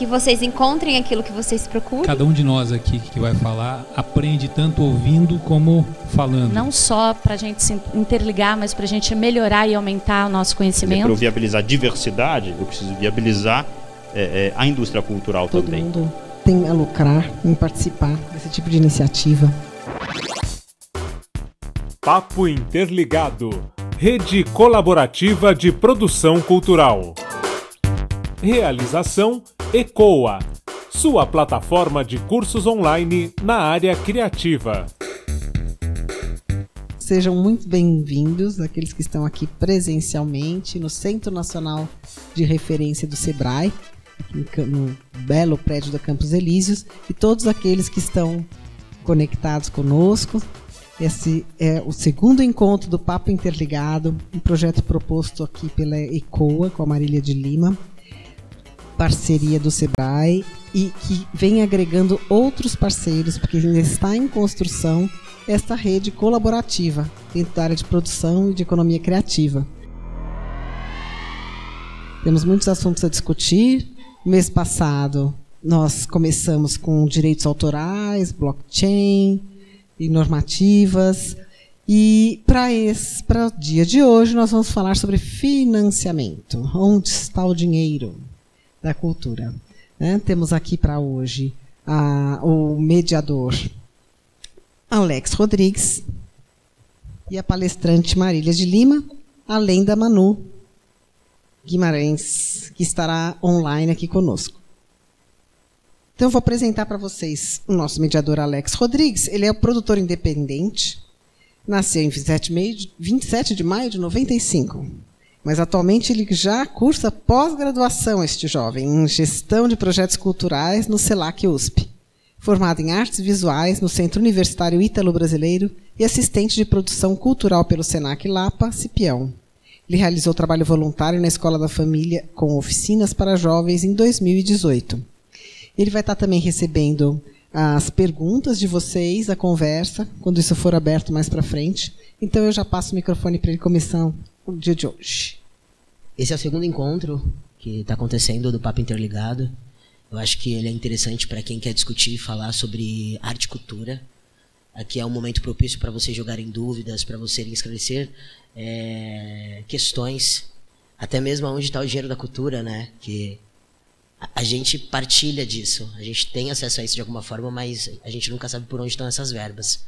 que vocês encontrem aquilo que vocês procuram. Cada um de nós aqui que vai falar aprende tanto ouvindo como falando. Não só para a gente se interligar, mas para a gente melhorar e aumentar o nosso conhecimento. Para eu viabilizar diversidade, eu preciso viabilizar é, é, a indústria cultural Todo também. mundo tem a lucrar em participar desse tipo de iniciativa. Papo Interligado Rede Colaborativa de Produção Cultural. Realização ECOA, sua plataforma de cursos online na área criativa. Sejam muito bem-vindos aqueles que estão aqui presencialmente no Centro Nacional de Referência do SEBRAE, no belo prédio da Campos Elíseos, e todos aqueles que estão conectados conosco esse é o segundo encontro do Papo Interligado, um projeto proposto aqui pela ECOA, com a Marília de Lima, parceria do SEBRAE, e que vem agregando outros parceiros, porque ainda está em construção esta rede colaborativa dentro da área de produção e de economia criativa. Temos muitos assuntos a discutir. Mês passado, nós começamos com direitos autorais, blockchain, e normativas. E para o dia de hoje, nós vamos falar sobre financiamento. Onde está o dinheiro da cultura? Né? Temos aqui para hoje a, o mediador Alex Rodrigues e a palestrante Marília de Lima, além da Manu Guimarães, que estará online aqui conosco. Então, eu vou apresentar para vocês o nosso mediador Alex Rodrigues. Ele é o produtor independente, nasceu em 27 de maio de 95. Mas atualmente ele já cursa pós-graduação, este jovem, em gestão de projetos culturais no CELAC USP. Formado em artes visuais no Centro Universitário Ítalo-Brasileiro e assistente de produção cultural pelo SENAC Lapa, Cipião. Ele realizou trabalho voluntário na Escola da Família com oficinas para jovens em 2018. Ele vai estar também recebendo as perguntas de vocês, a conversa, quando isso for aberto mais para frente. Então eu já passo o microfone para ele começar o dia de hoje. Esse é o segundo encontro que está acontecendo do Papo Interligado. Eu acho que ele é interessante para quem quer discutir e falar sobre arte e cultura. Aqui é um momento propício para vocês jogarem dúvidas, para vocês esclarecer é, questões, até mesmo onde está o dinheiro da cultura, né? Que a gente partilha disso, a gente tem acesso a isso de alguma forma, mas a gente nunca sabe por onde estão essas verbas.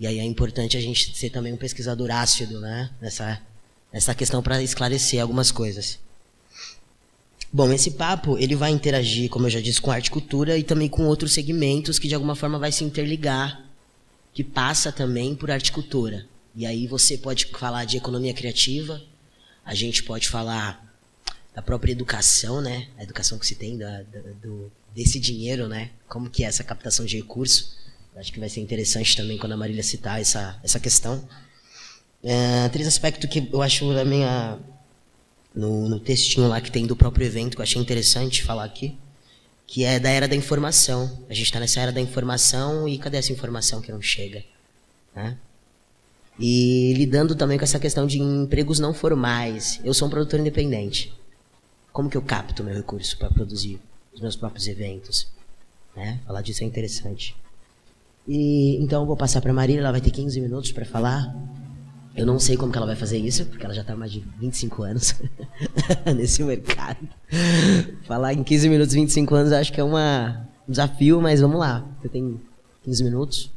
E aí é importante a gente ser também um pesquisador ácido, né, nessa, nessa questão para esclarecer algumas coisas. Bom, esse papo ele vai interagir, como eu já disse, com arte e cultura e também com outros segmentos que de alguma forma vai se interligar, que passa também por arte e cultura. E aí você pode falar de economia criativa, a gente pode falar da própria educação, né? A educação que se tem da, da, do, desse dinheiro, né? Como que é essa captação de recursos. Acho que vai ser interessante também quando a Marília citar essa, essa questão. É, três aspectos que eu acho também a, no, no textinho lá que tem do próprio evento, que eu achei interessante falar aqui, que é da era da informação. A gente está nessa era da informação e cadê essa informação que não chega? Né? E lidando também com essa questão de empregos não formais. Eu sou um produtor independente. Como que eu capto meu recurso para produzir os meus próprios eventos? Né? Falar disso é interessante. E então eu vou passar para Marília, ela vai ter 15 minutos para falar. Eu não sei como que ela vai fazer isso, porque ela já está há mais de 25 anos nesse mercado. Falar em 15 minutos, 25 anos, acho que é uma, um desafio, mas vamos lá. Você tem 15 minutos.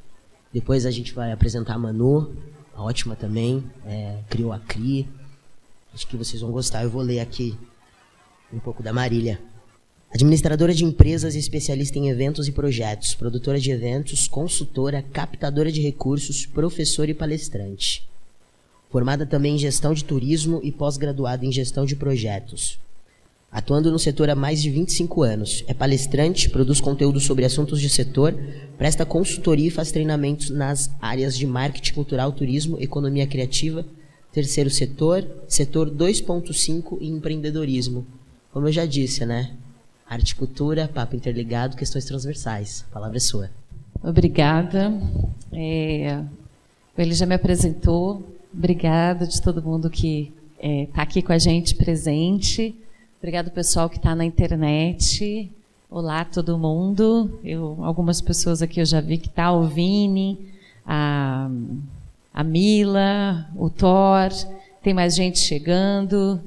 Depois a gente vai apresentar a Manu, ótima também. É, criou a CRI. Acho que vocês vão gostar. Eu vou ler aqui um pouco da Marília. Administradora de empresas e especialista em eventos e projetos, produtora de eventos, consultora, captadora de recursos, professora e palestrante. Formada também em gestão de turismo e pós-graduada em gestão de projetos. Atuando no setor há mais de 25 anos, é palestrante, produz conteúdo sobre assuntos de setor, presta consultoria e faz treinamentos nas áreas de marketing cultural, turismo, economia criativa, terceiro setor, setor 2.5 e empreendedorismo. Como eu já disse, né? Arte cultura, papo interligado, questões transversais. A palavra é sua. Obrigada. É, ele já me apresentou. Obrigada de todo mundo que está é, tá aqui com a gente presente. Obrigado pessoal que está na internet. Olá, todo mundo. Eu, algumas pessoas aqui eu já vi que tá, o Vini, a, a Mila, o Thor, tem mais gente chegando,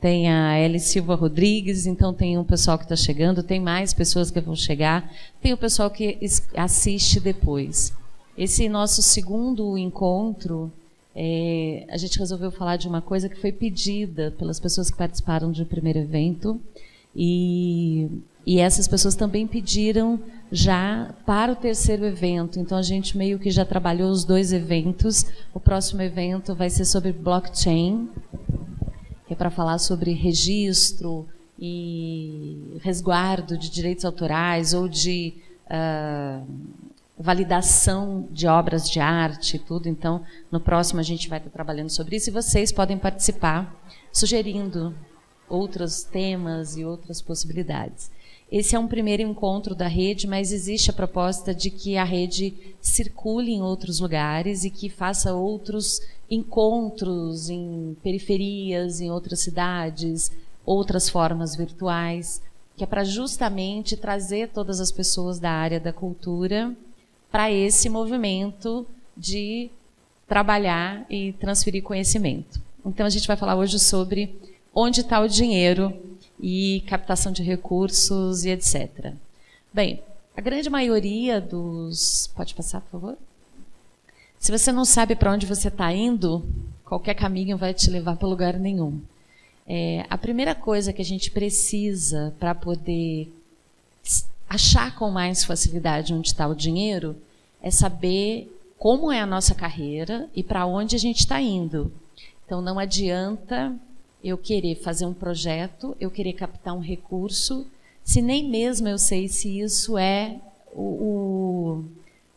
tem a Eli Silva Rodrigues, então tem um pessoal que está chegando, tem mais pessoas que vão chegar, tem o pessoal que assiste depois. Esse nosso segundo encontro, é, a gente resolveu falar de uma coisa que foi pedida pelas pessoas que participaram do primeiro evento, e e essas pessoas também pediram já para o terceiro evento. Então a gente meio que já trabalhou os dois eventos. O próximo evento vai ser sobre blockchain, que é para falar sobre registro e resguardo de direitos autorais ou de uh, validação de obras de arte e tudo. Então, no próximo a gente vai estar trabalhando sobre isso e vocês podem participar sugerindo outros temas e outras possibilidades. Esse é um primeiro encontro da rede, mas existe a proposta de que a rede circule em outros lugares e que faça outros encontros em periferias, em outras cidades, outras formas virtuais, que é para justamente trazer todas as pessoas da área da cultura para esse movimento de trabalhar e transferir conhecimento. Então a gente vai falar hoje sobre onde está o dinheiro e captação de recursos e etc. Bem, a grande maioria dos. Pode passar, por favor? Se você não sabe para onde você está indo, qualquer caminho vai te levar para lugar nenhum. É, a primeira coisa que a gente precisa para poder achar com mais facilidade onde está o dinheiro é saber como é a nossa carreira e para onde a gente está indo. Então não adianta eu querer fazer um projeto, eu querer captar um recurso, se nem mesmo eu sei se isso é o, o,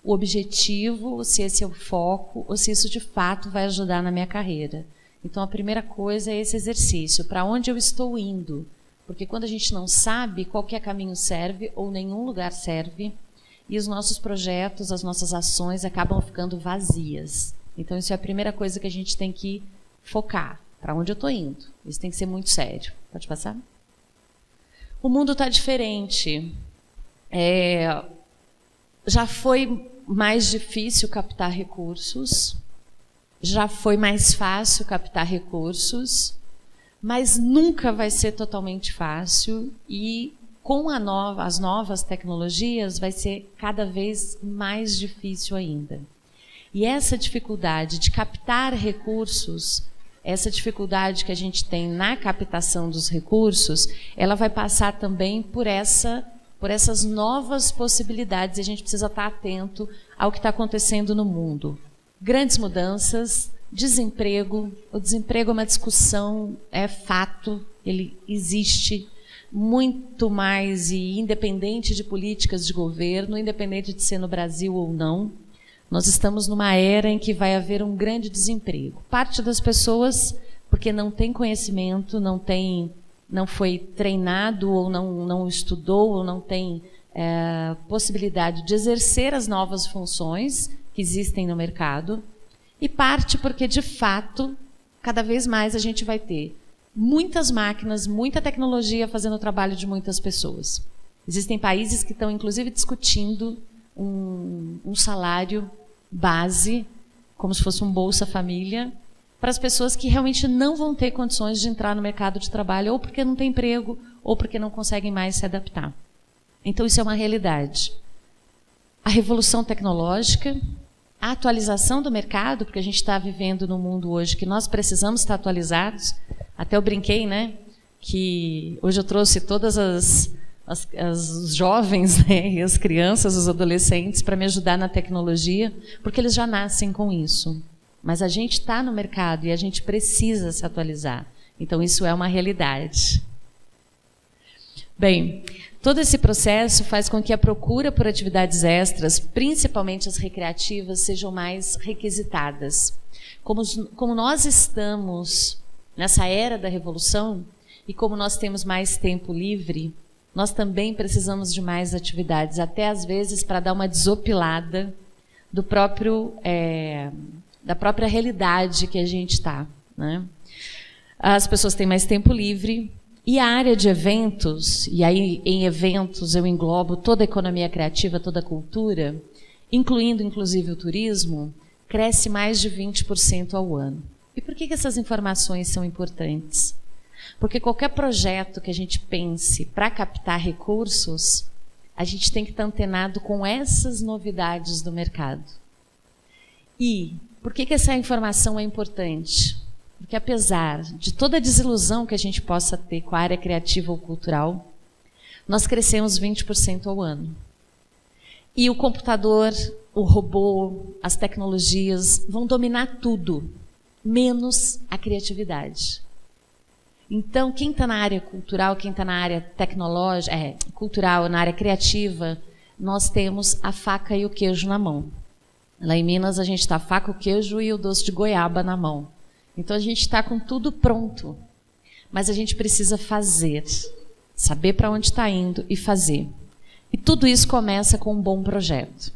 o objetivo, se esse é o foco, ou se isso de fato vai ajudar na minha carreira. Então a primeira coisa é esse exercício, para onde eu estou indo? Porque quando a gente não sabe, qualquer caminho serve ou nenhum lugar serve, e os nossos projetos, as nossas ações acabam ficando vazias. Então isso é a primeira coisa que a gente tem que focar para onde eu estou indo. Isso tem que ser muito sério. Pode passar? O mundo está diferente. É, já foi mais difícil captar recursos, já foi mais fácil captar recursos, mas nunca vai ser totalmente fácil e com nova, as novas tecnologias vai ser cada vez mais difícil ainda. E essa dificuldade de captar recursos essa dificuldade que a gente tem na captação dos recursos, ela vai passar também por essa por essas novas possibilidades. E a gente precisa estar atento ao que está acontecendo no mundo. Grandes mudanças, desemprego. O desemprego é uma discussão, é fato, ele existe muito mais e independente de políticas de governo, independente de ser no Brasil ou não. Nós estamos numa era em que vai haver um grande desemprego. Parte das pessoas, porque não tem conhecimento, não tem, não foi treinado ou não, não estudou ou não tem é, possibilidade de exercer as novas funções que existem no mercado. E parte porque, de fato, cada vez mais a gente vai ter muitas máquinas, muita tecnologia fazendo o trabalho de muitas pessoas. Existem países que estão, inclusive, discutindo um, um salário base, como se fosse um Bolsa Família, para as pessoas que realmente não vão ter condições de entrar no mercado de trabalho, ou porque não tem emprego, ou porque não conseguem mais se adaptar. Então, isso é uma realidade. A revolução tecnológica, a atualização do mercado, porque a gente está vivendo num mundo hoje que nós precisamos estar atualizados. Até eu brinquei, né? Que hoje eu trouxe todas as as, as, os jovens né, e as crianças, os adolescentes, para me ajudar na tecnologia, porque eles já nascem com isso. Mas a gente está no mercado e a gente precisa se atualizar. Então, isso é uma realidade. Bem, todo esse processo faz com que a procura por atividades extras, principalmente as recreativas, sejam mais requisitadas. Como, como nós estamos nessa era da revolução e como nós temos mais tempo livre, nós também precisamos de mais atividades, até às vezes para dar uma desopilada do próprio é, da própria realidade que a gente está. Né? As pessoas têm mais tempo livre, E a área de eventos, e aí em eventos eu englobo toda a economia criativa, toda a cultura, incluindo inclusive o turismo, cresce mais de 20% ao ano. E por que, essas informações são importantes? Porque qualquer projeto que a gente pense para captar recursos, a gente tem que estar antenado com essas novidades do mercado. E por que, que essa informação é importante? Porque apesar de toda a desilusão que a gente possa ter com a área criativa ou cultural, nós crescemos 20% ao ano. E o computador, o robô, as tecnologias vão dominar tudo, menos a criatividade. Então, quem está na área cultural, quem está na área tecnológica, é, cultural, na área criativa, nós temos a faca e o queijo na mão. Lá em Minas, a gente está a faca, o queijo e o doce de goiaba na mão. Então, a gente está com tudo pronto. Mas a gente precisa fazer, saber para onde está indo e fazer. E tudo isso começa com um bom projeto.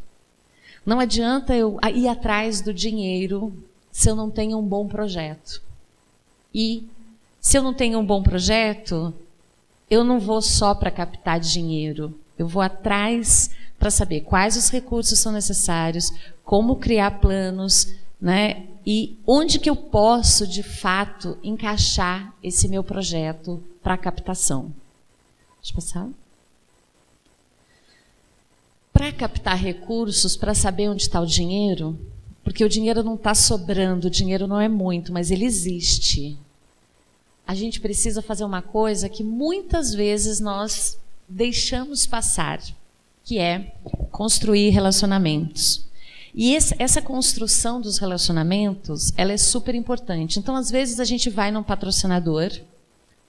Não adianta eu ir atrás do dinheiro se eu não tenho um bom projeto. E se eu não tenho um bom projeto, eu não vou só para captar dinheiro. Eu vou atrás para saber quais os recursos são necessários, como criar planos, né? E onde que eu posso, de fato, encaixar esse meu projeto para captação. Deixa eu passar. Para captar recursos, para saber onde está o dinheiro, porque o dinheiro não está sobrando, o dinheiro não é muito, mas ele existe a gente precisa fazer uma coisa que muitas vezes nós deixamos passar, que é construir relacionamentos. E esse, essa construção dos relacionamentos, ela é super importante. Então, às vezes, a gente vai num patrocinador,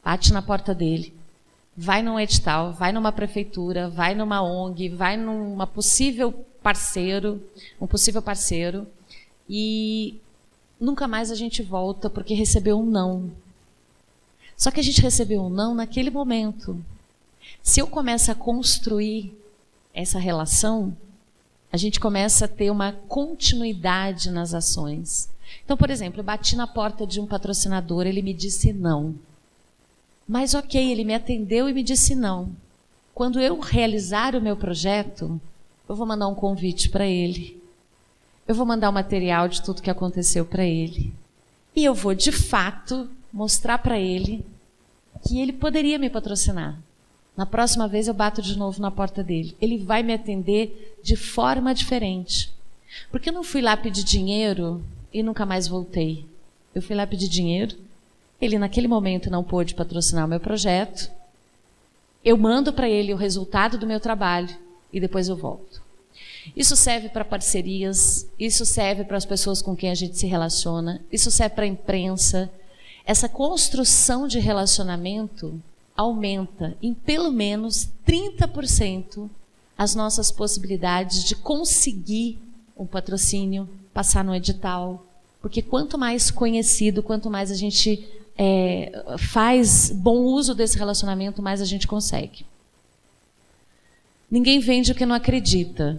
bate na porta dele, vai num edital, vai numa prefeitura, vai numa ONG, vai numa possível parceiro, um possível parceiro, e nunca mais a gente volta porque recebeu um não. Só que a gente recebeu um não naquele momento. Se eu começo a construir essa relação, a gente começa a ter uma continuidade nas ações. Então, por exemplo, eu bati na porta de um patrocinador, ele me disse não. Mas ok, ele me atendeu e me disse não. Quando eu realizar o meu projeto, eu vou mandar um convite para ele. Eu vou mandar o material de tudo que aconteceu para ele. E eu vou, de fato, mostrar para ele que ele poderia me patrocinar. Na próxima vez eu bato de novo na porta dele. Ele vai me atender de forma diferente. Porque eu não fui lá pedir dinheiro e nunca mais voltei. Eu fui lá pedir dinheiro. Ele naquele momento não pôde patrocinar o meu projeto. Eu mando para ele o resultado do meu trabalho e depois eu volto. Isso serve para parcerias, isso serve para as pessoas com quem a gente se relaciona, isso serve para a imprensa, essa construção de relacionamento aumenta em pelo menos 30% as nossas possibilidades de conseguir um patrocínio, passar no edital. Porque quanto mais conhecido, quanto mais a gente é, faz bom uso desse relacionamento, mais a gente consegue. Ninguém vende o que não acredita.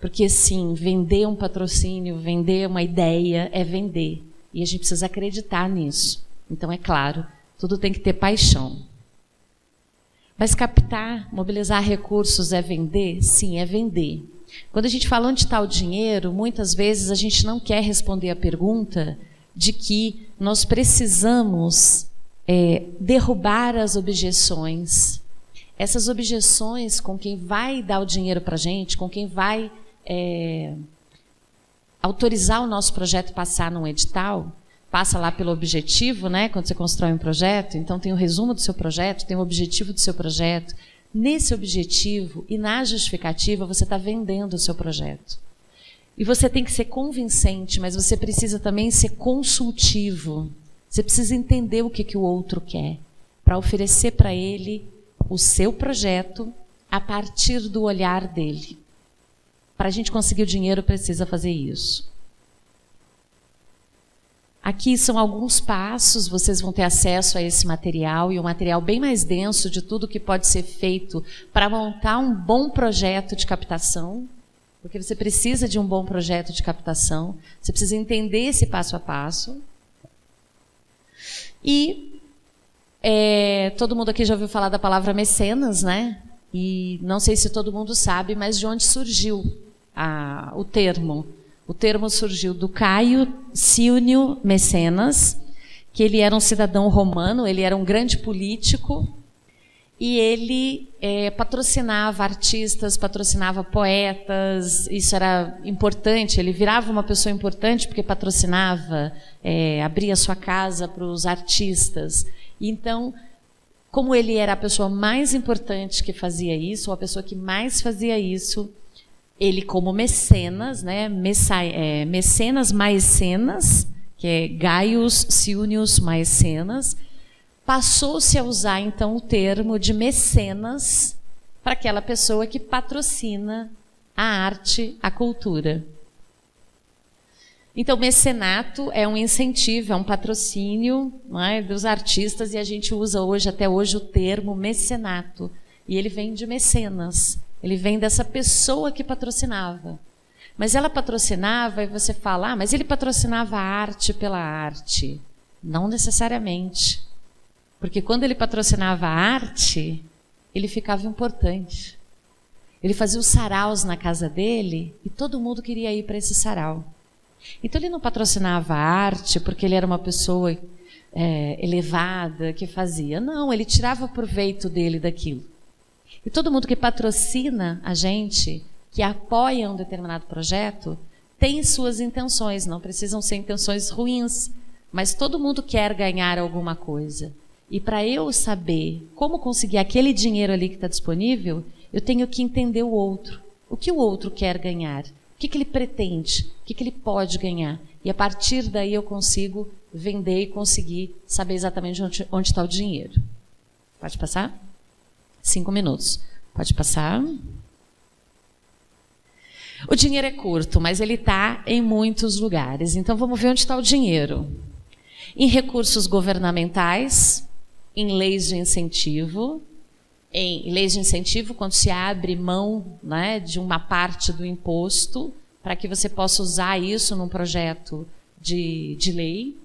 Porque, sim, vender um patrocínio, vender uma ideia é vender. E a gente precisa acreditar nisso. Então, é claro, tudo tem que ter paixão. Mas captar, mobilizar recursos é vender? Sim, é vender. Quando a gente fala onde está o dinheiro, muitas vezes a gente não quer responder a pergunta de que nós precisamos é, derrubar as objeções. Essas objeções com quem vai dar o dinheiro para a gente, com quem vai é, autorizar o nosso projeto passar num edital, passa lá pelo objetivo, né? Quando você constrói um projeto, então tem o resumo do seu projeto, tem o objetivo do seu projeto. Nesse objetivo e na justificativa, você está vendendo o seu projeto. E você tem que ser convincente, mas você precisa também ser consultivo. Você precisa entender o que, que o outro quer, para oferecer para ele o seu projeto a partir do olhar dele. Para a gente conseguir o dinheiro, precisa fazer isso. Aqui são alguns passos, vocês vão ter acesso a esse material e um material bem mais denso de tudo que pode ser feito para montar um bom projeto de captação, porque você precisa de um bom projeto de captação, você precisa entender esse passo a passo. E É, todo mundo aqui já ouviu falar da palavra mecenas, né? E não sei se todo mundo sabe, mas de onde surgiu a, o termo. O termo surgiu do Caio Silnio Mecenas, que ele era um cidadão romano, ele era um grande político, e ele é, patrocinava artistas, patrocinava poetas, isso era importante, ele virava uma pessoa importante porque patrocinava, é, abria sua casa para os artistas. Então, como ele era a pessoa mais importante que fazia isso, ou a pessoa que mais fazia isso, ele como mecenas, né, é, mecenas maecenas, que é Gaius Silnius Maecenas, passou-se a usar então o termo de mecenas para aquela pessoa que patrocina a arte, a cultura. Então, mecenato é um incentivo, é um patrocínio é, dos artistas e a gente usa hoje, até hoje, o termo mecenato. E ele vem de mecenas, ele vem dessa pessoa que patrocinava. Mas ela patrocinava e você fala, ah, mas ele patrocinava a arte pela arte. Não necessariamente. Porque quando ele patrocinava a arte, ele ficava importante. Ele fazia os saraus na casa dele e todo mundo queria ir para esse sarau. Então ele não patrocinava a arte porque ele era uma pessoa é, elevada que fazia. Não, ele tirava proveito dele daquilo. E todo mundo que patrocina a gente, que apoia um determinado projeto, tem suas intenções, não precisam ser intenções ruins, mas todo mundo quer ganhar alguma coisa. E para eu saber como conseguir aquele dinheiro ali que está disponível, eu tenho que entender o outro. O que o outro quer ganhar? O que, que ele pretende? O que, que ele pode ganhar? E a partir daí eu consigo vender e conseguir saber exatamente onde está o dinheiro. Pode passar? Cinco minutos. Pode passar. O dinheiro é curto, mas ele está em muitos lugares. Então vamos ver onde está o dinheiro. Em recursos governamentais, em leis de incentivo, em leis de incentivo, quando se abre mão né, de uma parte do imposto, para que você possa usar isso num projeto de, de lei,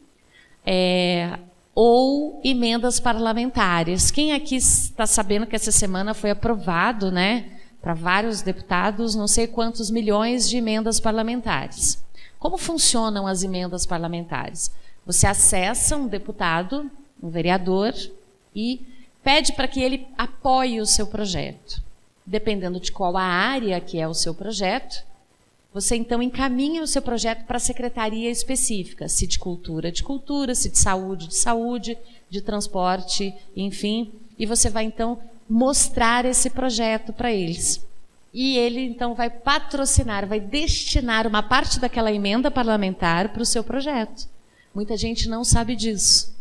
é, ou emendas parlamentares. Quem aqui está sabendo que essa semana foi aprovado, né, para vários deputados, não sei quantos milhões de emendas parlamentares? Como funcionam as emendas parlamentares? Você acessa um deputado, um vereador, e pede para que ele apoie o seu projeto. Dependendo de qual a área que é o seu projeto, você então encaminha o seu projeto para a secretaria específica, se de cultura, de cultura, se de saúde, de saúde, de transporte, enfim, e você vai então mostrar esse projeto para eles. E ele então vai patrocinar, vai destinar uma parte daquela emenda parlamentar para o seu projeto. Muita gente não sabe disso.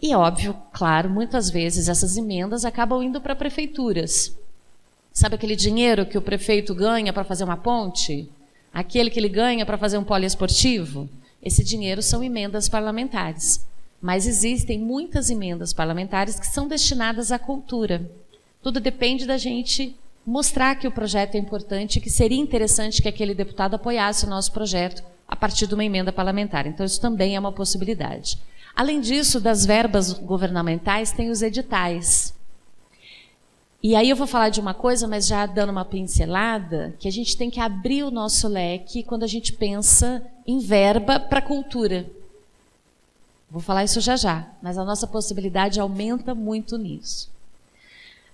E óbvio, claro, muitas vezes essas emendas acabam indo para prefeituras. Sabe aquele dinheiro que o prefeito ganha para fazer uma ponte? Aquele que ele ganha para fazer um poliesportivo? Esse dinheiro são emendas parlamentares. Mas existem muitas emendas parlamentares que são destinadas à cultura. Tudo depende da gente mostrar que o projeto é importante, que seria interessante que aquele deputado apoiasse o nosso projeto a partir de uma emenda parlamentar. Então, isso também é uma possibilidade. Além disso, das verbas governamentais, tem os editais. E aí eu vou falar de uma coisa, mas já dando uma pincelada, que a gente tem que abrir o nosso leque quando a gente pensa em verba para cultura. Vou falar isso já já, mas a nossa possibilidade aumenta muito nisso.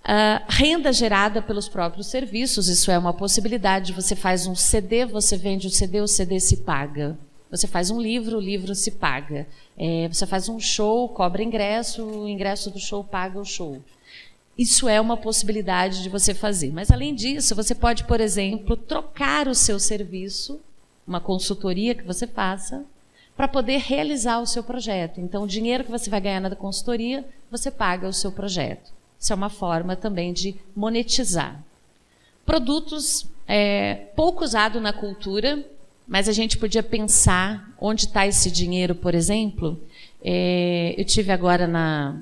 Uh, renda gerada pelos próprios serviços, isso é uma possibilidade. Você faz um CD, você vende o CD, o CD se paga. Você faz um livro, o livro se paga. É, você faz um show, cobra ingresso, o ingresso do show paga o show. Isso é uma possibilidade de você fazer. Mas, além disso, você pode, por exemplo, trocar o seu serviço, uma consultoria que você faça, para poder realizar o seu projeto. Então, o dinheiro que você vai ganhar na consultoria, você paga o seu projeto. Isso é uma forma também de monetizar. Produtos é, pouco usados na cultura, mas a gente podia pensar onde está esse dinheiro, por exemplo. É, eu tive agora na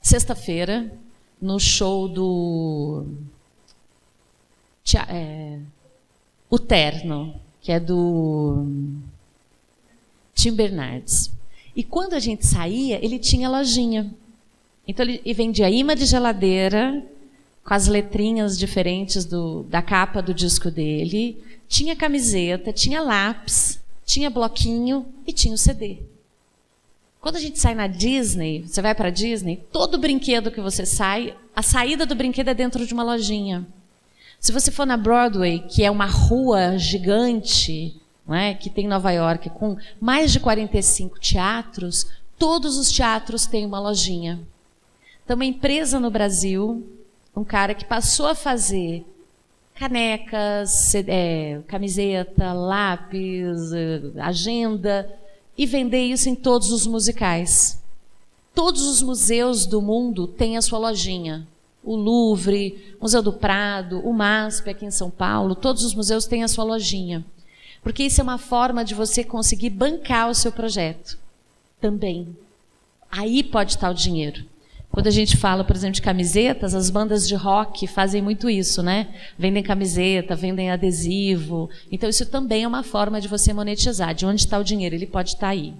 sexta-feira no show do é, o Terno, que é do Tim Bernardes. E quando a gente saía, ele tinha lojinha. Então ele vendia imã de geladeira com as letrinhas diferentes do, da capa do disco dele, tinha camiseta, tinha lápis, tinha bloquinho e tinha o CD. Quando a gente sai na Disney, você vai para Disney, todo brinquedo que você sai, a saída do brinquedo é dentro de uma lojinha. Se você for na Broadway, que é uma rua gigante, não é? que tem em Nova York, com mais de 45 teatros, todos os teatros têm uma lojinha. Então, uma empresa no Brasil, um cara que passou a fazer canecas, é, camiseta, lápis, eh, agenda, e vender isso em todos os musicais. Todos os museus do mundo têm a sua lojinha. O Louvre, o Museu do Prado, o MASP aqui em São Paulo, todos os museus têm a sua lojinha. Porque isso é uma forma de você conseguir bancar o seu projeto também. Aí pode estar o dinheiro. Quando a gente fala, por exemplo, de camisetas, as bandas de rock fazem muito isso, né? Vendem camiseta, vendem adesivo. Então, isso também é uma forma de você monetizar. De onde está o dinheiro? Ele pode estar aí.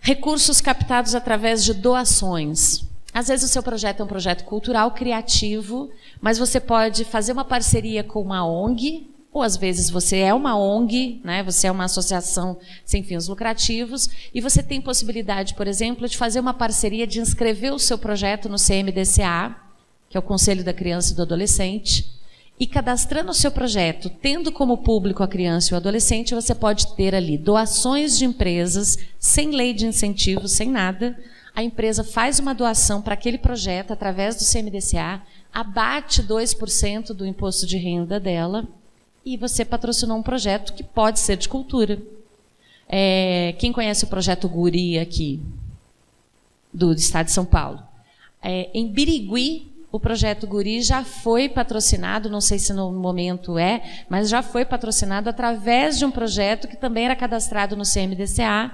Recursos captados através de doações. Às vezes o seu projeto é um projeto cultural, criativo, mas você pode fazer uma parceria com uma ONG, ou às vezes você é uma ONG, né? você é uma associação sem fins lucrativos, e você tem possibilidade, por exemplo, de fazer uma parceria de inscrever o seu projeto no CMDCA, que é o Conselho da Criança e do Adolescente, e cadastrando o seu projeto, tendo como público a criança e o adolescente, você pode ter ali doações de empresas, sem lei de incentivo, sem nada. A empresa faz uma doação para aquele projeto através do CMDCA, abate 2% do imposto de renda dela e você patrocinou um projeto que pode ser de cultura. É, quem conhece o projeto Guri aqui, do Estado de São Paulo? É, em Birigui, o projeto Guri já foi patrocinado, não sei se no momento é, mas já foi patrocinado através de um projeto que também era cadastrado no CMDCA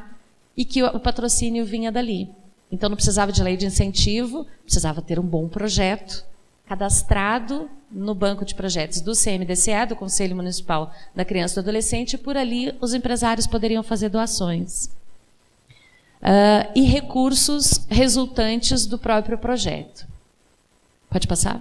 e que o patrocínio vinha dali. Então não precisava de lei de incentivo, precisava ter um bom projeto cadastrado no banco de projetos do CMDCA, do Conselho Municipal da Criança e do Adolescente, e por ali os empresários poderiam fazer doações. Uh, e recursos resultantes do próprio projeto. Pode passar?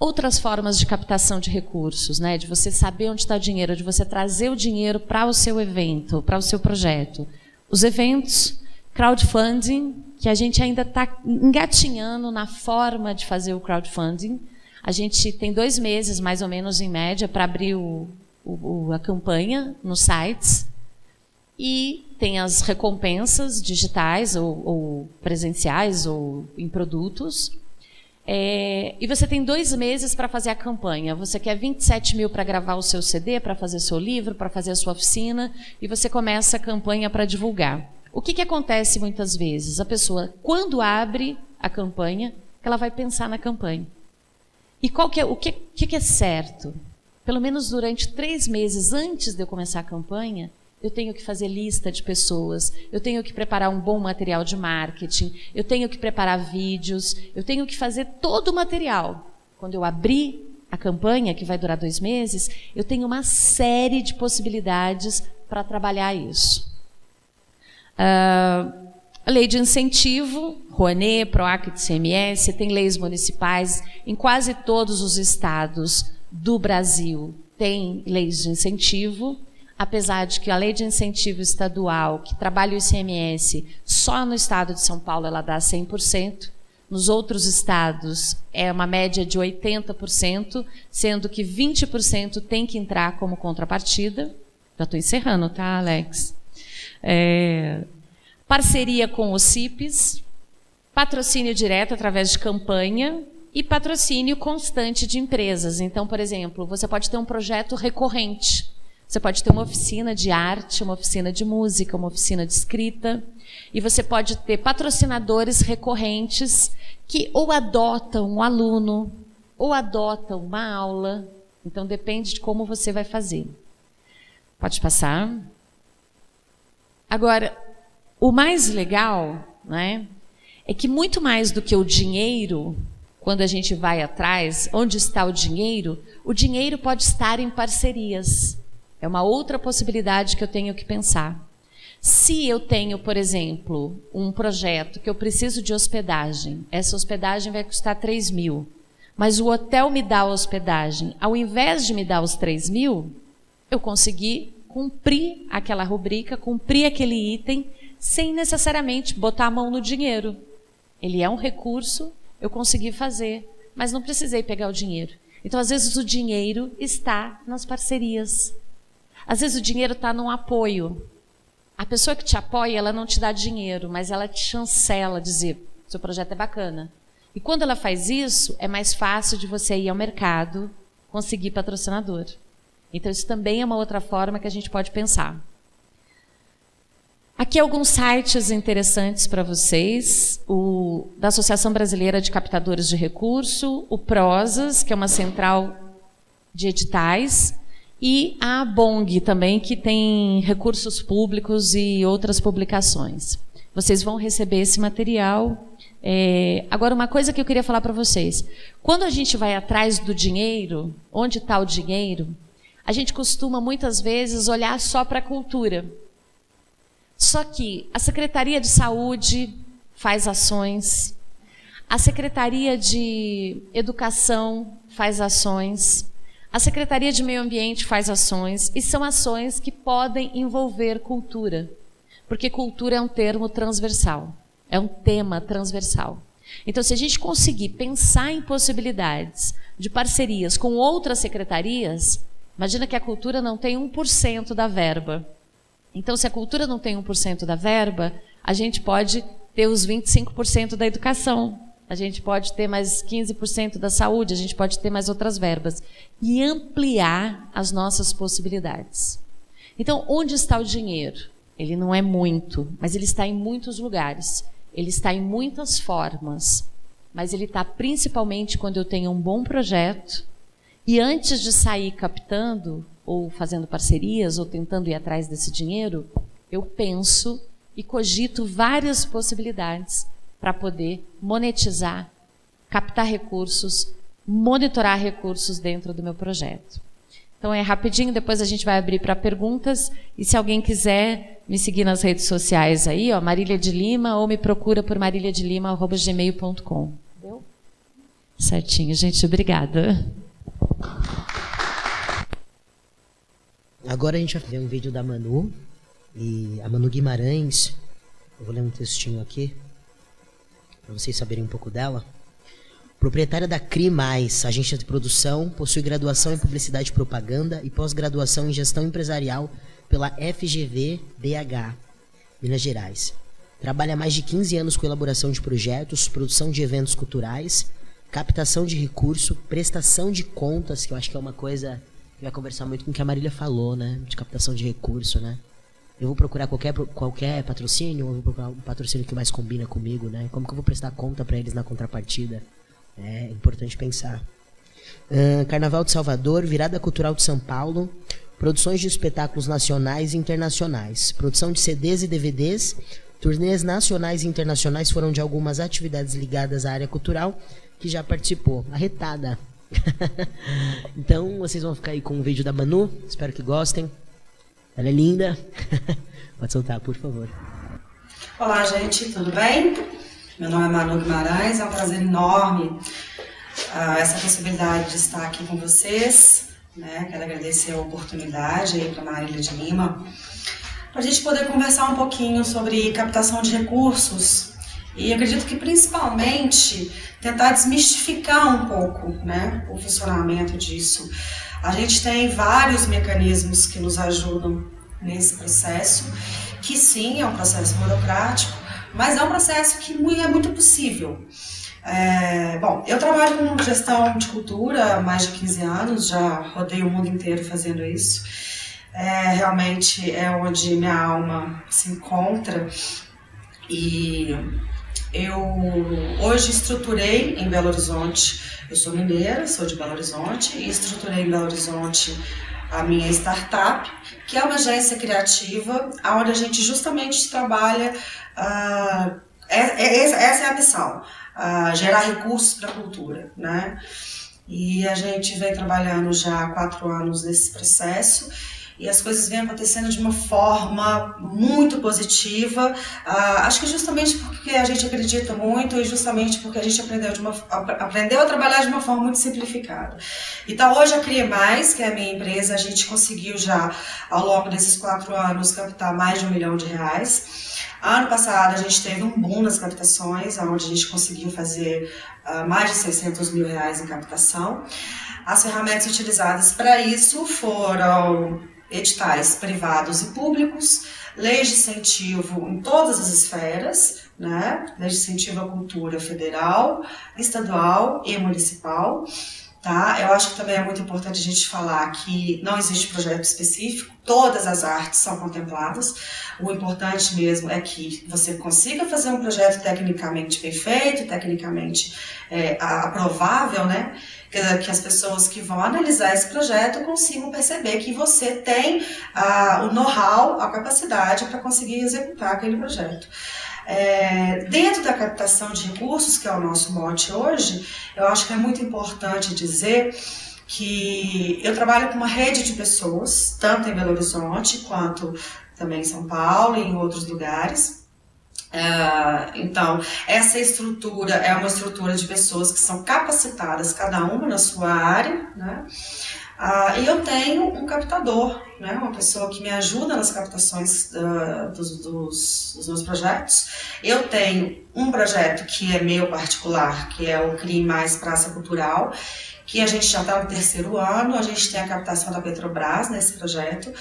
Outras formas de captação de recursos, né? de você saber onde está o dinheiro, de você trazer o dinheiro para o seu evento, para o seu projeto. Os eventos, crowdfunding, que a gente ainda está engatinhando na forma de fazer o crowdfunding. A gente tem dois meses, mais ou menos, em média, para abrir o, o, a campanha nos sites. E tem as recompensas digitais ou, ou presenciais ou em produtos. É, e você tem dois meses para fazer a campanha. Você quer 27 mil para gravar o seu CD, para fazer seu livro, para fazer a sua oficina, e você começa a campanha para divulgar. O que, que acontece muitas vezes? A pessoa, quando abre a campanha, ela vai pensar na campanha. E qual que é, o que, que, que é certo? Pelo menos durante três meses antes de eu começar a campanha, eu tenho que fazer lista de pessoas, eu tenho que preparar um bom material de marketing, eu tenho que preparar vídeos, eu tenho que fazer todo o material. Quando eu abrir a campanha, que vai durar dois meses, eu tenho uma série de possibilidades para trabalhar isso. Uh, a lei de incentivo, Rouanet, PROAC de CMS, tem leis municipais em quase todos os estados do Brasil tem leis de incentivo, apesar de que a lei de incentivo estadual, que trabalha o ICMS, só no estado de São Paulo ela dá 100%, nos outros estados é uma média de 80%, sendo que 20% tem que entrar como contrapartida. Já estou encerrando, tá, Alex? É, parceria com os CIPs, patrocínio direto através de campanha e patrocínio constante de empresas. Então, por exemplo, você pode ter um projeto recorrente. Você pode ter uma oficina de arte, uma oficina de música, uma oficina de escrita. E você pode ter patrocinadores recorrentes que ou adotam um aluno, ou adotam uma aula. Então, depende de como você vai fazer. Pode passar. Agora, o mais legal né, é que muito mais do que o dinheiro, quando a gente vai atrás, onde está o dinheiro, o dinheiro pode estar em parcerias. É uma outra possibilidade que eu tenho que pensar. Se eu tenho, por exemplo, um projeto que eu preciso de hospedagem, essa hospedagem vai custar 3 mil, mas o hotel me dá a hospedagem, ao invés de me dar os 3 mil, eu consegui cumprir aquela rubrica, cumprir aquele item, sem necessariamente botar a mão no dinheiro. Ele é um recurso, eu consegui fazer, mas não precisei pegar o dinheiro. Então, às vezes, o dinheiro está nas parcerias. Às vezes, o dinheiro está no apoio. A pessoa que te apoia, ela não te dá dinheiro, mas ela te chancela, dizer: seu projeto é bacana. E quando ela faz isso, é mais fácil de você ir ao mercado, conseguir patrocinador. Então, isso também é uma outra forma que a gente pode pensar. Aqui alguns sites interessantes para vocês: o da Associação Brasileira de Captadores de Recurso, o Prosas, que é uma central de editais, e a Bong também, que tem recursos públicos e outras publicações. Vocês vão receber esse material. É... Agora, uma coisa que eu queria falar para vocês: quando a gente vai atrás do dinheiro, onde está o dinheiro, a gente costuma muitas vezes olhar só para a cultura. Só que a Secretaria de Saúde faz ações, a Secretaria de Educação faz ações, a Secretaria de Meio Ambiente faz ações, e são ações que podem envolver cultura, porque cultura é um termo transversal, é um tema transversal. Então, se a gente conseguir pensar em possibilidades de parcerias com outras secretarias, Imagina que a cultura não tem 1% da verba. Então, se a cultura não tem 1% da verba, a gente pode ter os 25% da educação, a gente pode ter mais 15% da saúde, a gente pode ter mais outras verbas. E ampliar as nossas possibilidades. Então, onde está o dinheiro? Ele não é muito, mas ele está em muitos lugares. Ele está em muitas formas. Mas ele está principalmente quando eu tenho um bom projeto, e antes de sair captando, ou fazendo parcerias, ou tentando ir atrás desse dinheiro, eu penso e cogito várias possibilidades para poder monetizar, captar recursos, monitorar recursos dentro do meu projeto. Então é rapidinho, depois a gente vai abrir para perguntas. E se alguém quiser me seguir nas redes sociais aí, ó, Marília de Lima, ou me procura por maríliadelima.gmail.com. Deu? Certinho, gente, obrigada. Agora a gente vai ver um vídeo da Manu. E a Manu Guimarães. Eu vou ler um textinho aqui. Para vocês saberem um pouco dela. Proprietária da CRI, agência de produção, possui graduação em publicidade e propaganda e pós-graduação em gestão empresarial pela FGV BH, Minas Gerais. Trabalha há mais de 15 anos com elaboração de projetos, produção de eventos culturais captação de recurso, prestação de contas, que eu acho que é uma coisa que vai conversar muito com o que a Marília falou, né? De captação de recurso, né? Eu vou procurar qualquer, qualquer patrocínio, ou vou procurar um patrocínio que mais combina comigo, né? Como que eu vou prestar conta para eles na contrapartida? É importante pensar. Uh, Carnaval de Salvador, Virada Cultural de São Paulo, produções de espetáculos nacionais e internacionais, produção de CDs e DVDs, turnês nacionais e internacionais foram de algumas atividades ligadas à área cultural que já participou. Arretada. então vocês vão ficar aí com o vídeo da Manu. Espero que gostem. Ela é linda. Pode soltar, por favor. Olá, gente, tudo bem? Meu nome é Manu Guimarães, é um prazer enorme uh, essa possibilidade de estar aqui com vocês. Né? Quero agradecer a oportunidade aí para Marília de Lima, para a gente poder conversar um pouquinho sobre captação de recursos e acredito que principalmente tentar desmistificar um pouco né, o funcionamento disso. A gente tem vários mecanismos que nos ajudam nesse processo, que sim, é um processo burocrático, mas é um processo que é muito possível. É, bom, eu trabalho com gestão de cultura há mais de 15 anos, já rodei o mundo inteiro fazendo isso. É, realmente é onde minha alma se encontra e eu hoje estruturei em Belo Horizonte, eu sou mineira, sou de Belo Horizonte, e estruturei em Belo Horizonte a minha startup, que é uma agência criativa, onde a gente justamente trabalha. Uh, essa é a missão, uh, gerar recursos para a cultura. Né? E a gente vem trabalhando já há quatro anos nesse processo. E as coisas vêm acontecendo de uma forma muito positiva. Ah, acho que justamente porque a gente acredita muito e justamente porque a gente aprendeu, de uma, aprendeu a trabalhar de uma forma muito simplificada. Então, hoje a Cria Mais, que é a minha empresa, a gente conseguiu já, ao longo desses quatro anos, captar mais de um milhão de reais. Ano passado a gente teve um boom nas captações, onde a gente conseguiu fazer uh, mais de 600 mil reais em captação. As ferramentas utilizadas para isso foram editais privados e públicos, leis de incentivo em todas as esferas, né? Lei de incentivo à cultura federal, estadual e municipal. Tá? Eu acho que também é muito importante a gente falar que não existe projeto específico, todas as artes são contempladas. O importante mesmo é que você consiga fazer um projeto tecnicamente bem feito, tecnicamente é, aprovável, né? Que, que, as pessoas que vão analisar esse projeto consigam perceber que você tem ah, o know-how, a capacidade para conseguir executar aquele projeto. É, dentro da captação de recursos, que é o nosso mote hoje, eu acho que é muito importante dizer que eu trabalho com uma rede de pessoas, tanto em Belo Horizonte quanto também em São Paulo e em outros lugares. Uh, então, essa estrutura é uma estrutura de pessoas que são capacitadas, cada uma na sua área, né? Uh, e eu tenho um captador, né? uma pessoa que me ajuda nas captações uh, dos, dos, dos, meus projetos. Eu tenho um projeto que é meu particular, que é o CRI Mais Praça Cultural, que a gente já está no terceiro ano, a gente tem a captação da Petrobras nesse projeto.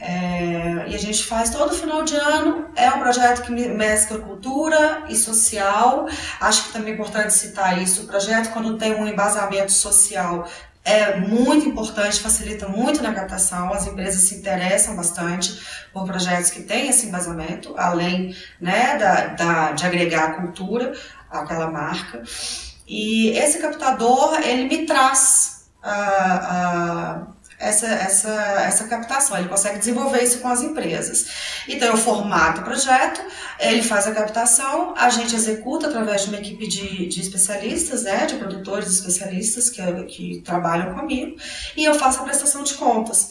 É, e a gente faz todo final de ano. É um projeto que mescla cultura e social. Acho que também é importante citar isso. O projeto, quando tem um embasamento social, é muito importante, facilita muito na captação. As empresas se interessam bastante por projetos que têm esse embasamento, além né, da, da, de agregar cultura àquela marca. E esse captador, ele me traz a, a essa, essa, essa captação, ele consegue desenvolver isso com as empresas. Então, eu formato o projeto, ele faz a captação, a gente executa através de uma equipe de, de especialistas, né, de produtores especialistas que, que trabalham comigo, e eu faço a prestação de contas.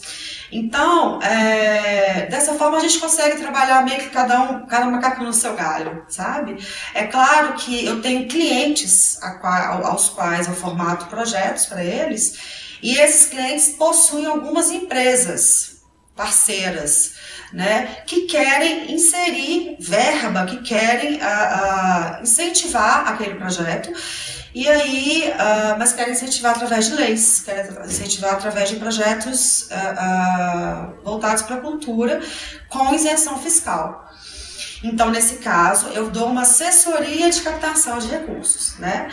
Então, é, dessa forma a gente consegue trabalhar meio que cada um, cada macaco no seu galho, sabe? É claro que eu tenho clientes aos quais eu formato projetos para eles, e esses clientes possuem algumas empresas parceiras, né, que querem inserir verba, que querem uh, uh, incentivar aquele projeto, e aí, uh, mas querem incentivar através de leis, querem incentivar através de projetos voltados para a cultura com isenção fiscal. Então, nesse caso, eu dou uma assessoria de captação de recursos, né?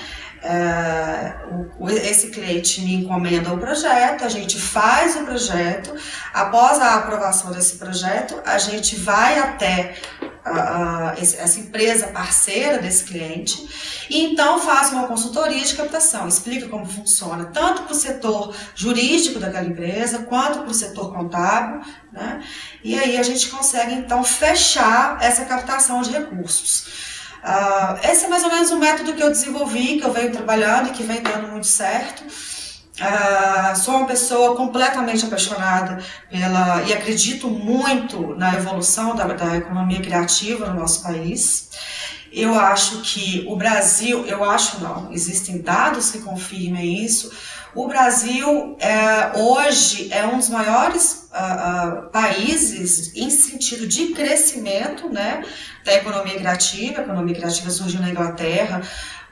Uh, esse cliente me encomenda o projeto, a gente faz o projeto, após a aprovação desse projeto, a gente vai até uh, esse, essa empresa parceira desse cliente e então faz uma consultoria de captação, explica como funciona, tanto para o setor jurídico daquela empresa, quanto para o setor contábil, né? e aí a gente consegue então fechar essa captação de recursos. Uh, esse é mais ou menos o método que eu desenvolvi, que eu venho trabalhando e que vem dando muito certo. Uh, sou uma pessoa completamente apaixonada pela e acredito muito na evolução da, da economia criativa no nosso país. Eu acho que o Brasil, eu acho não, existem dados que confirmem isso. O Brasil é, hoje é um dos maiores uh, uh, países em sentido de crescimento né, da economia criativa. A economia criativa surgiu na Inglaterra,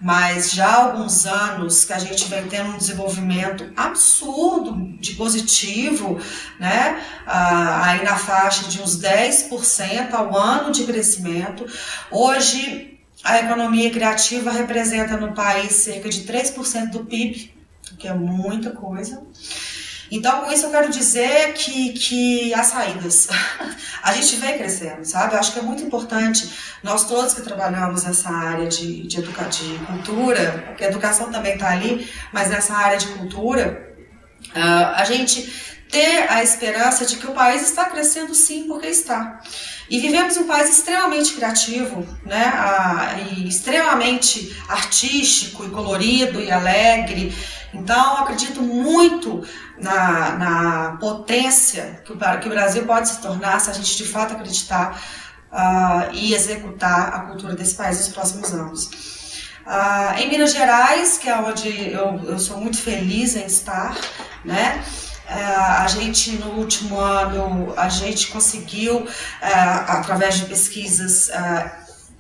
mas já há alguns anos que a gente vem tendo um desenvolvimento absurdo de positivo, né? Ah, aí na faixa de uns 10% ao ano de crescimento. Hoje, a economia criativa representa no país cerca de 3% do PIB que é muita coisa. Então, com isso eu quero dizer que, que há saídas. a gente vem crescendo, sabe? Eu acho que é muito importante, nós todos que trabalhamos nessa área de, de, educa de cultura, porque a educação também está ali, mas nessa área de cultura, uh, a gente ter a esperança de que o país está crescendo sim, porque está. E vivemos um país extremamente criativo, né? Ah, extremamente artístico e colorido e alegre Então, acredito muito na, na potência que o, que o Brasil pode se tornar se a gente de fato acreditar uh, e executar a cultura desse país nos próximos anos. Uh, em Minas Gerais, que é onde eu, eu sou muito feliz em estar, né? Uh, a gente no último ano a gente conseguiu uh, através de pesquisas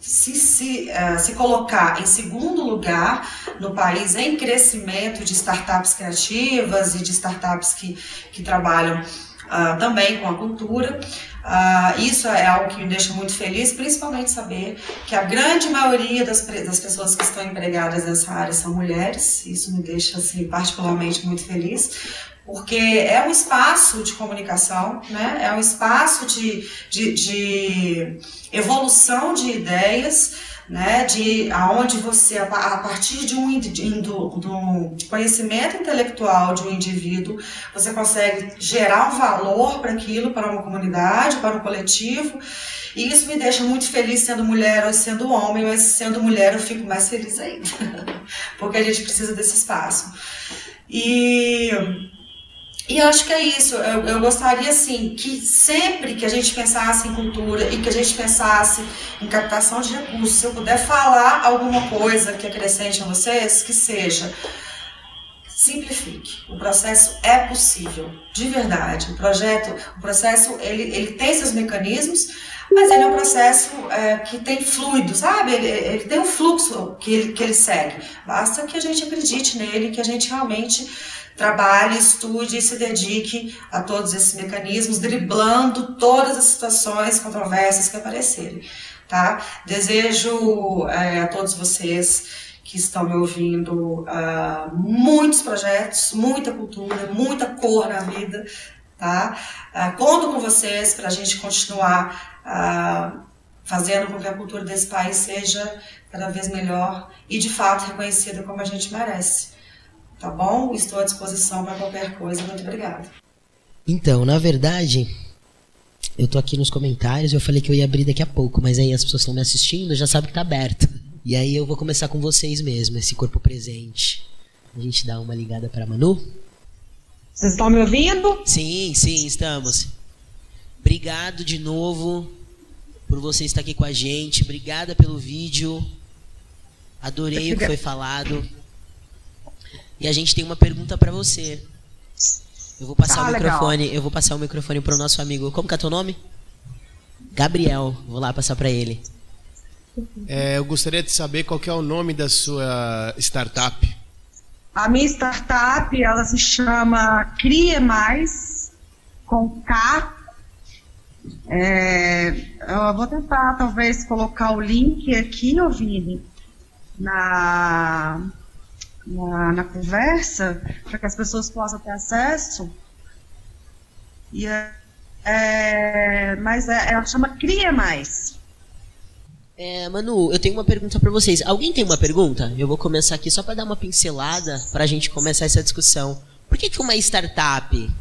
se, se, uh, se colocar em segundo lugar no país em crescimento de startups criativas e de startups que, que trabalham uh, também com a cultura. Uh, isso é algo que me deixa muito feliz, principalmente saber que a grande maioria das, das pessoas que estão empregadas nessa área são mulheres. Isso me deixa assim, particularmente muito feliz, porque é um espaço de comunicação, né? é um espaço de, de, de evolução de ideias, né? de aonde você, a partir de um, de, conhecimento intelectual de um indivíduo, você consegue gerar um valor para aquilo, para uma comunidade, para um coletivo, e isso me deixa muito feliz sendo mulher ou sendo homem, mas sendo mulher eu fico mais feliz ainda, porque a gente precisa desse espaço. E e acho que é isso. Eu, eu, gostaria, assim, que sempre que a gente pensasse em cultura e que a gente pensasse em captação de recursos, se eu puder falar alguma coisa que acrescente a vocês, que seja simplifique. O processo é possível, de verdade. O projeto, o processo, ele, ele tem seus mecanismos, mas ele é um processo é, que tem fluido, sabe? Ele, ele tem um fluxo que ele, que ele segue. Basta que a gente acredite nele, que a gente realmente trabalhe, estude e se dedique a todos esses mecanismos, driblando todas as situações controversas que aparecerem. Tá? Desejo é, a todos vocês que estão me ouvindo uh, muitos projetos, muita cultura, muita cor na vida. Tá? Uh, conto com vocês para a gente continuar uh, fazendo com que a cultura desse país seja cada vez melhor e de fato reconhecida como a gente merece. Tá bom? Estou à disposição para qualquer coisa. Muito obrigada. Então, na verdade, eu tô aqui nos comentários, eu falei que eu ia abrir daqui a pouco, mas aí as pessoas estão me assistindo, já sabem que tá aberto. E aí eu vou começar com vocês mesmo, esse corpo presente. A gente dá uma ligada para Manu. Vocês estão me ouvindo? Sim, sim, estamos. Obrigado de novo por você estar aqui com a gente. Obrigada pelo vídeo. Adorei o que foi falado. E a gente tem uma pergunta para você. Eu vou passar ah, o microfone, legal. eu vou passar o microfone para o nosso amigo. Como que é teu nome? Gabriel. Vou lá passar para ele. É, eu gostaria de saber qual é o nome da sua startup. A minha startup, ela se chama Crie Mais, com K. É, eu vou tentar, talvez, colocar o link aqui, Vini, na, na, na conversa, para que as pessoas possam ter acesso. E é, é mas é, ela chama Cria Mais. É, Manu, eu tenho uma pergunta para vocês. Alguém tem uma pergunta? Eu vou começar aqui só para dar uma pincelada para a gente começar essa discussão. Por que, que uma startup?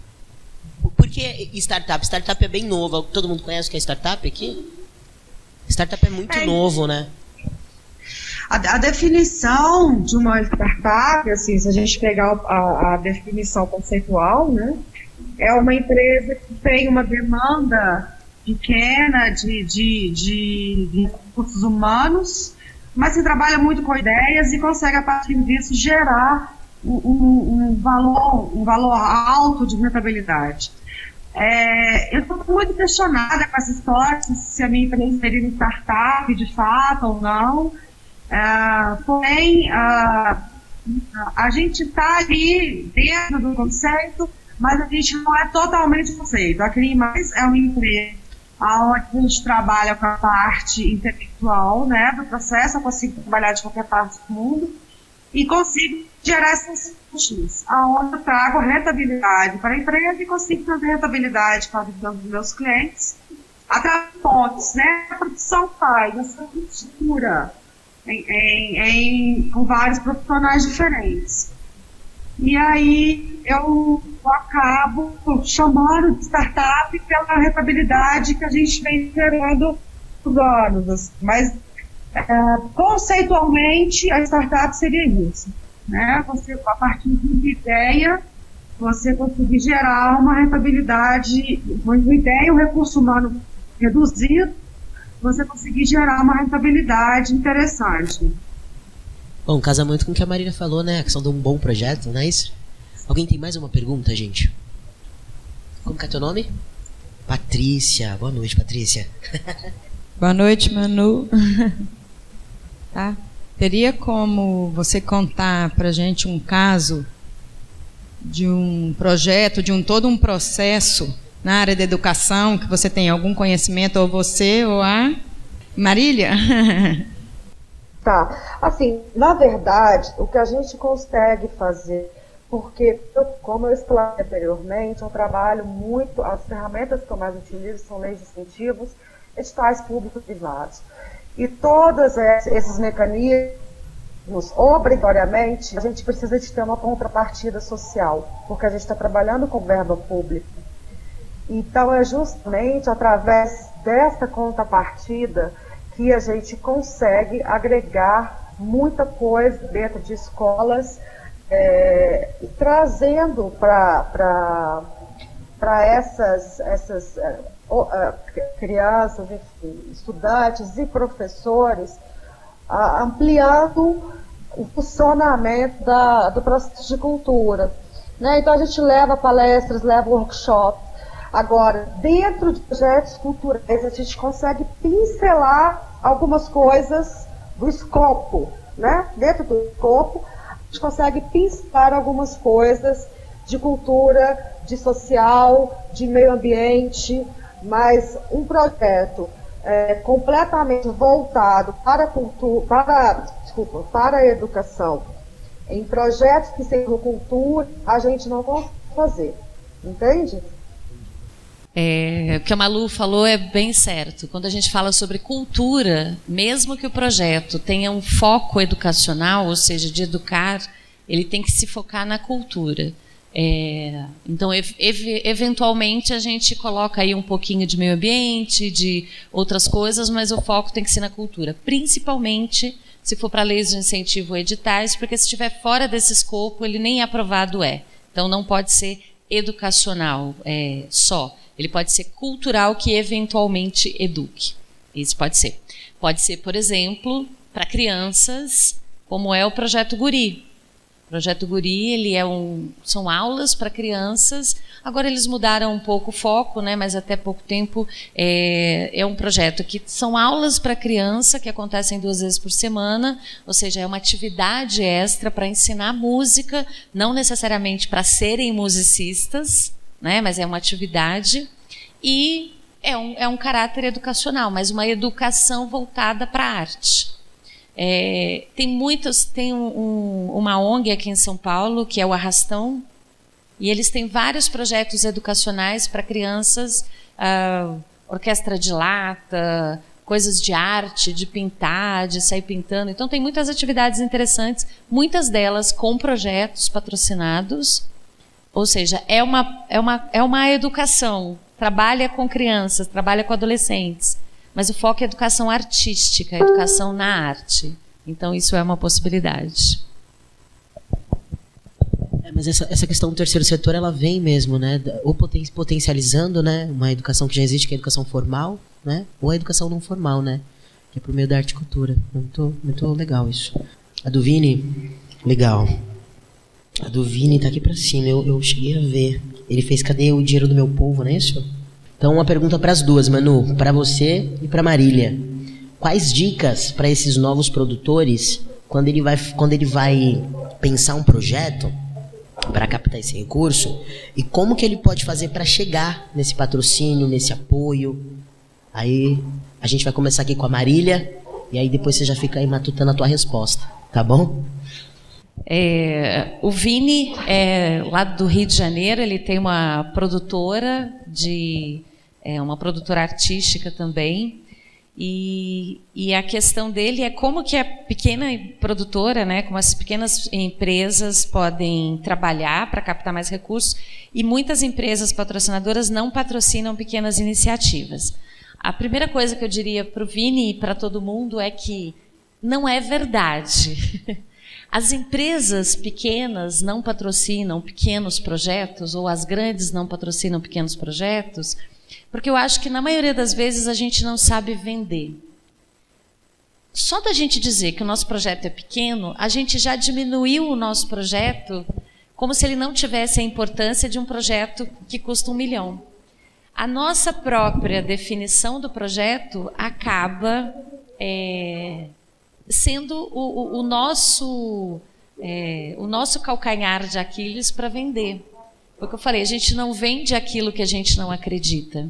Por que startup? Startup é bem novo. Todo mundo conhece o que é startup aqui? Startup é muito é, novo, né? A, a, definição de uma startup, assim, se a gente pegar a, a, definição conceitual, né, é uma empresa que tem uma demanda pequena de, de, de, recursos humanos, mas que trabalha muito com ideias e consegue, a partir disso, gerar um, um, valor, um valor alto de rentabilidade. É, eu estou muito questionada com essa história, se a minha empresa seria uma startup de fato ou não. Uh, porém, uh, a gente está ali dentro do conceito, mas a gente não é totalmente conceito. A CRIMAS é uma empresa onde a gente trabalha com a parte intelectual né, do processo, eu consigo trabalhar de qualquer parte do mundo e consigo gerar essas fontes, aonde eu trago rentabilidade para a empresa e consigo trazer rentabilidade para os meus clientes através de pontos, né? A produção faz essa cultura, em, em, em, com vários profissionais diferentes. E aí eu acabo chamando de startup pela rentabilidade que a gente vem gerando por anos. Mas é, conceitualmente a startup seria isso. né? Você, a partir de uma ideia, você conseguir gerar uma rentabilidade, uma ideia, um recurso humano reduzido, você conseguir gerar uma rentabilidade interessante. Bom, casa muito com o que a Marina falou, né? A questão de um bom projeto, não é isso? Alguém tem mais uma pergunta, gente? Como que é teu nome? Patrícia. Boa noite, Patrícia. Boa noite, Manu. tá? Teria como você contar para gente um caso de um projeto, de um todo um processo na área da educação que você tem algum conhecimento, ou você ou a Marília? Tá. Assim, na verdade, o que a gente consegue fazer, porque, eu, como eu expliquei anteriormente, eu trabalho muito, as ferramentas que eu mais utilizo são leis de incentivos, editais públicos e privados. E todos esses mecanismos, obrigatoriamente, a gente precisa de ter uma contrapartida social, porque a gente está trabalhando com verba pública. Então, é justamente através dessa contrapartida que a gente consegue agregar muita coisa dentro de escolas, é, trazendo para essas, essas uh, crianças, enfim, estudantes e professores, ampliando o funcionamento da, do processo de cultura. Né? Então, a gente leva palestras, leva workshops, Agora, dentro de projetos culturais, a gente consegue pincelar algumas coisas do escopo, né? Dentro do escopo, gente consegue pincelar algumas coisas de cultura, de social, de meio ambiente, mas um projeto é, completamente voltado para a cultura, para, desculpa, para a educação, em projetos que sejam cultura, a gente não consegue fazer, entende? É, o que a Malu falou é bem certo. Quando a gente fala sobre cultura, mesmo que o projeto tenha um foco educacional, ou seja, de educar, ele tem que se focar na cultura. É, então, ev eventualmente, a gente coloca aí um pouquinho de meio ambiente, de outras coisas, mas o foco tem que ser na cultura. Principalmente se for para leis de incentivo editais, porque se estiver fora desse escopo, ele nem aprovado é. Então, não pode ser educacional é, só. Ele pode ser cultural que eventualmente eduque. Isso pode ser. Pode ser, por exemplo, para crianças, como é o projeto Guri. Projeto Guri, ele é um, são aulas para crianças. Agora eles mudaram um pouco o foco, né? Mas até pouco tempo é, é um projeto que são aulas para criança que acontecem duas vezes por semana, ou seja, é uma atividade extra para ensinar música, não necessariamente para serem musicistas, né? mas é uma atividade e é um, é um caráter educacional, mas uma educação voltada para a arte. É, tem muitos, tem um, um, uma ONG aqui em São Paulo que é o Arrastão e eles têm vários projetos educacionais para crianças, uh, orquestra de lata, coisas de arte, de pintar, de sair pintando. Então tem muitas atividades interessantes, muitas delas com projetos patrocinados. Ou seja, é uma, é uma, é uma educação, trabalha com crianças, trabalha com adolescentes, mas o foco é educação artística, educação na arte. Então, isso é uma possibilidade. É, mas essa, essa questão do terceiro setor, ela vem mesmo, né? Ou poten potencializando, né? Uma educação que já existe, que é a educação formal, né? Ou a educação não formal, né? Que é por meio da arte e cultura. Muito, muito legal isso. A do Vini, legal. A do Vini tá aqui pra cima, eu, eu cheguei a ver. Ele fez Cadê o dinheiro do meu povo, não é isso? Então, uma pergunta para as duas, Manu, para você e para Marília. Quais dicas para esses novos produtores quando ele vai quando ele vai pensar um projeto para captar esse recurso e como que ele pode fazer para chegar nesse patrocínio, nesse apoio? Aí a gente vai começar aqui com a Marília e aí depois você já fica aí matutando a tua resposta, tá bom? É, o Vini é lá do Rio de Janeiro, ele tem uma produtora de é, uma produtora artística também. E, e, a questão dele é como que a pequena produtora, né, como as pequenas empresas podem trabalhar para captar mais recursos. E muitas empresas patrocinadoras não patrocinam pequenas iniciativas. A primeira coisa que eu diria para o Vini e para todo mundo é que não é verdade As empresas pequenas não patrocinam pequenos projetos, ou as grandes não patrocinam pequenos projetos, porque eu acho que na maioria das vezes a gente não sabe vender. Só da gente dizer que o nosso projeto é pequeno, a gente já diminuiu o nosso projeto como se ele não tivesse a importância de um projeto que custa um milhão. A nossa própria definição do projeto acaba é, sendo o, o, o nosso é, o nosso calcanhar de Aquiles para vender. Porque eu falei, a gente não vende aquilo que a gente não acredita.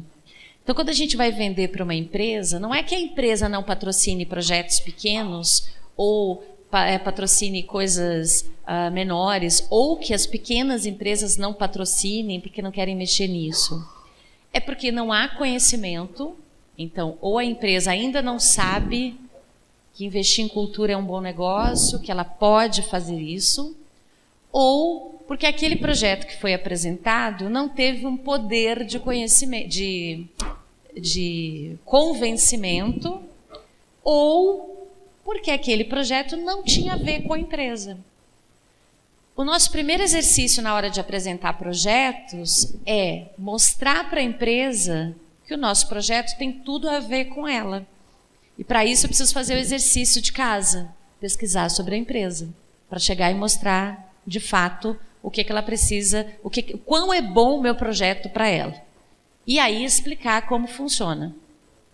Então, quando a gente vai vender para uma empresa, não é que a empresa não patrocine projetos pequenos ou é, patrocine coisas uh, menores, ou que as pequenas empresas não patrocinem porque não querem mexer nisso. É porque não há conhecimento, então, ou a empresa ainda não sabe que investir em cultura é um bom negócio, que ela pode fazer isso, ou porque aquele projeto que foi apresentado não teve um poder de conhecimento, de, de convencimento, ou porque aquele projeto não tinha a ver com a empresa. O nosso primeiro exercício na hora de apresentar projetos é mostrar para a empresa que o nosso projeto tem tudo a ver com ela. E para isso eu preciso fazer o exercício de casa, pesquisar sobre a empresa, para chegar e mostrar de fato o que, que ela precisa, o que, quão é bom o meu projeto para ela. E aí explicar como funciona.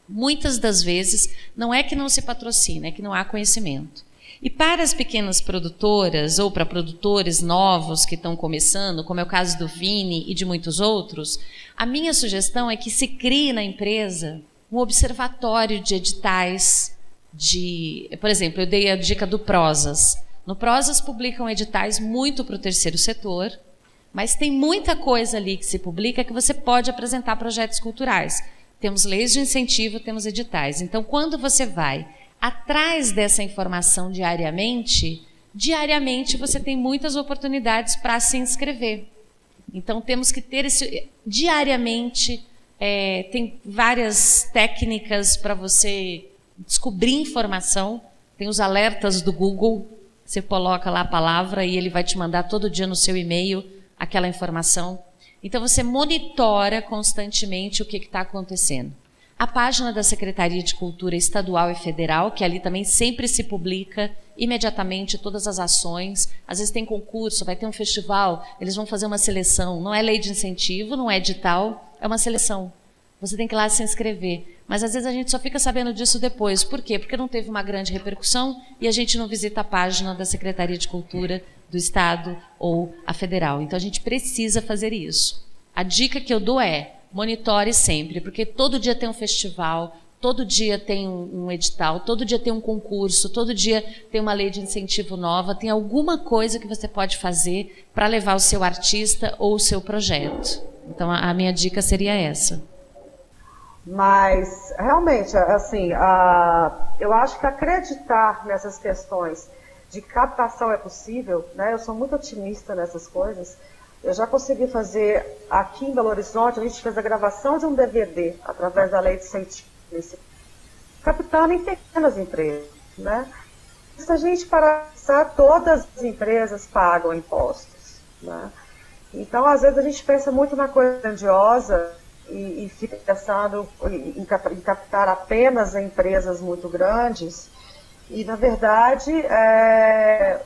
Muitas das vezes não é que não se patrocina, é que não há conhecimento. E para as pequenas produtoras ou para produtores novos que estão começando, como é o caso do Vini e de muitos outros, a minha sugestão é que se crie na empresa um observatório de editais de, por exemplo, eu dei a dica do Prosas. No Prosas publicam editais muito para o terceiro setor, mas tem muita coisa ali que se publica que você pode apresentar projetos culturais. Temos leis de incentivo, temos editais. Então, quando você vai atrás dessa informação diariamente, diariamente você tem muitas oportunidades para se inscrever. Então, temos que ter esse. Diariamente, é, tem várias técnicas para você descobrir informação. Tem os alertas do Google você coloca lá a palavra e ele vai te mandar todo dia no seu e-mail aquela informação. Então você monitora constantemente o que está acontecendo. A página da Secretaria de Cultura Estadual e Federal, que ali também sempre se publica imediatamente todas as ações. Às vezes tem concurso, vai ter um festival, eles vão fazer uma seleção. Não é lei de incentivo, não é edital, é uma seleção. Você tem que ir lá se inscrever. Mas às vezes a gente só fica sabendo disso depois. Por quê? Porque não teve uma grande repercussão e a gente não visita a página da Secretaria de Cultura do Estado ou a federal. Então a gente precisa fazer isso. A dica que eu dou é: monitore sempre, porque todo dia tem um festival, todo dia tem um, edital, todo dia tem um concurso, todo dia tem uma lei de incentivo nova, tem alguma coisa que você pode fazer para levar o seu artista ou o seu projeto. Então a minha dica seria essa. Mas, realmente, assim, a, eu acho que acreditar nessas questões de captação é possível, né? Eu sou muito otimista nessas coisas. Eu já consegui fazer aqui em Belo Horizonte, a gente fez a gravação de um DVD através da lei de incentivo, captando em pequenas empresas, né? Se a gente parar todas as empresas pagam impostos, né? Então, às vezes a gente pensa muito na coisa grandiosa e, e fica pensando em, em, captar apenas empresas muito grandes. E, na verdade, é,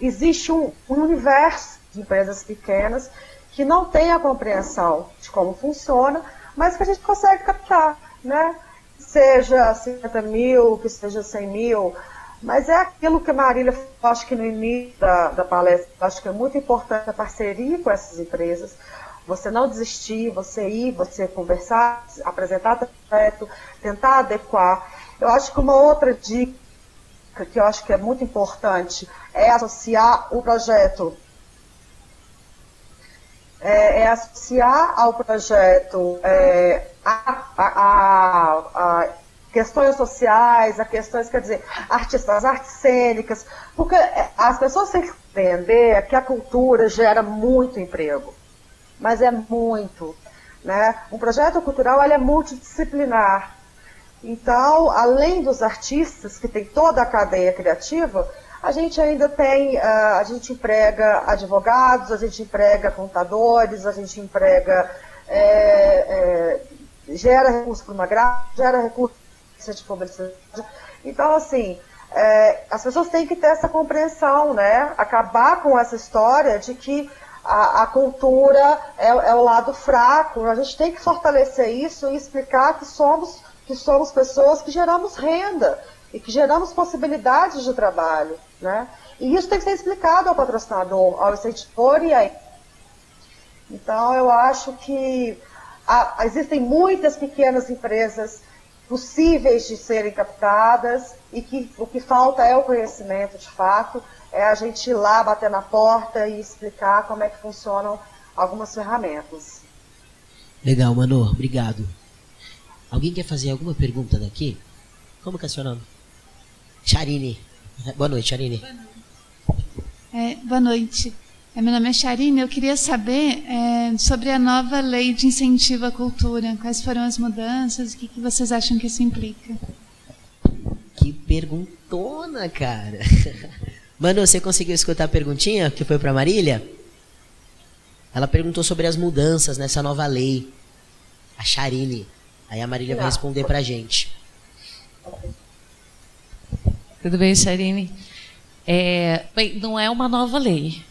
existe um, um universo de empresas pequenas que não tem a compreensão de como funciona, mas que a gente consegue captar, né? Seja 50 mil, que seja 100 mil, mas é aquilo que a Marília acho que no início da, da palestra, acho que é muito importante a parceria com essas empresas, você não desistir, você ir, você conversar, apresentar projeto, tentar adequar. Eu acho que uma outra dica que eu acho que é muito importante é associar o projeto é, é associar ao projeto é, a, a, a, questões sociais, a questões, quer dizer, artistas, artes cênicas, porque as pessoas têm que entender que a cultura gera muito emprego mas é muito. Né? Um projeto cultural é multidisciplinar. Então, além dos artistas, que tem toda a cadeia criativa, a gente ainda tem, uh, a gente emprega advogados, a gente emprega contadores, a gente emprega, é, é, gera recurso para uma grade, gera recurso de publicidade. Então, assim, é, as pessoas têm que ter essa compreensão, né? Acabar com essa história de que a, a cultura é, é, o lado fraco. A gente tem que fortalecer isso e explicar que somos, que somos pessoas que geramos renda e que geramos possibilidades de trabalho, né? E isso tem que ser explicado ao patrocinador, ao incentivador e aí. Então, eu acho que há, existem muitas pequenas empresas possíveis de serem captadas e que o que falta é o conhecimento de fato, é a gente ir lá bater na porta e explicar como é que funcionam algumas ferramentas. Legal, Manu, obrigado. Alguém quer fazer alguma pergunta daqui? Como que é seu nome? Charine. Boa noite, Charine. Boa noite. É, boa noite. É, meu nome é Charine. Eu queria saber é, sobre a nova lei de incentivo à cultura. Quais foram as mudanças? O que, que vocês acham que isso implica? Que perguntona, cara. Mano, você conseguiu escutar a perguntinha que foi para Marília? Ela perguntou sobre as mudanças nessa nova lei. A Charine. Aí a Marília vai responder pra gente. Tudo bem, Charine? É, bem, não é uma nova lei.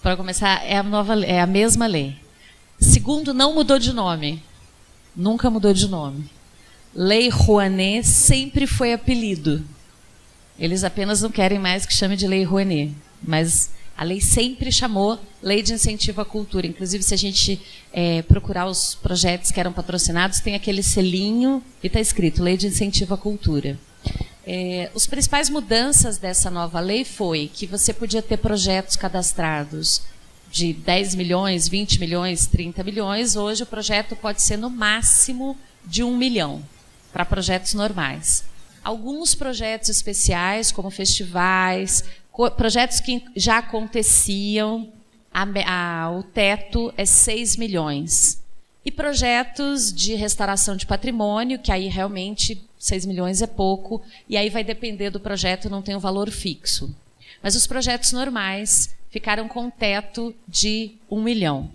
Para começar, é a, nova, é a mesma lei. Segundo, não mudou de nome. Nunca mudou de nome. Lei Rouanet sempre foi apelido. Eles apenas não querem mais que chame de Lei Rouanet. Mas a lei sempre chamou Lei de Incentivo à Cultura. Inclusive, se a gente é, procurar os projetos que eram patrocinados, tem aquele selinho e está escrito Lei de Incentivo à Cultura. É, os principais mudanças dessa nova lei foi que você podia ter projetos cadastrados de 10 milhões, 20 milhões, 30 milhões. Hoje o projeto pode ser no máximo de 1 milhão para projetos normais. Alguns projetos especiais, como festivais, projetos que já aconteciam, a, a, o teto é 6 milhões. E projetos de restauração de patrimônio, que aí realmente 6 milhões é pouco, e aí vai depender do projeto, não tem um valor fixo. Mas os projetos normais ficaram com um teto de 1 milhão.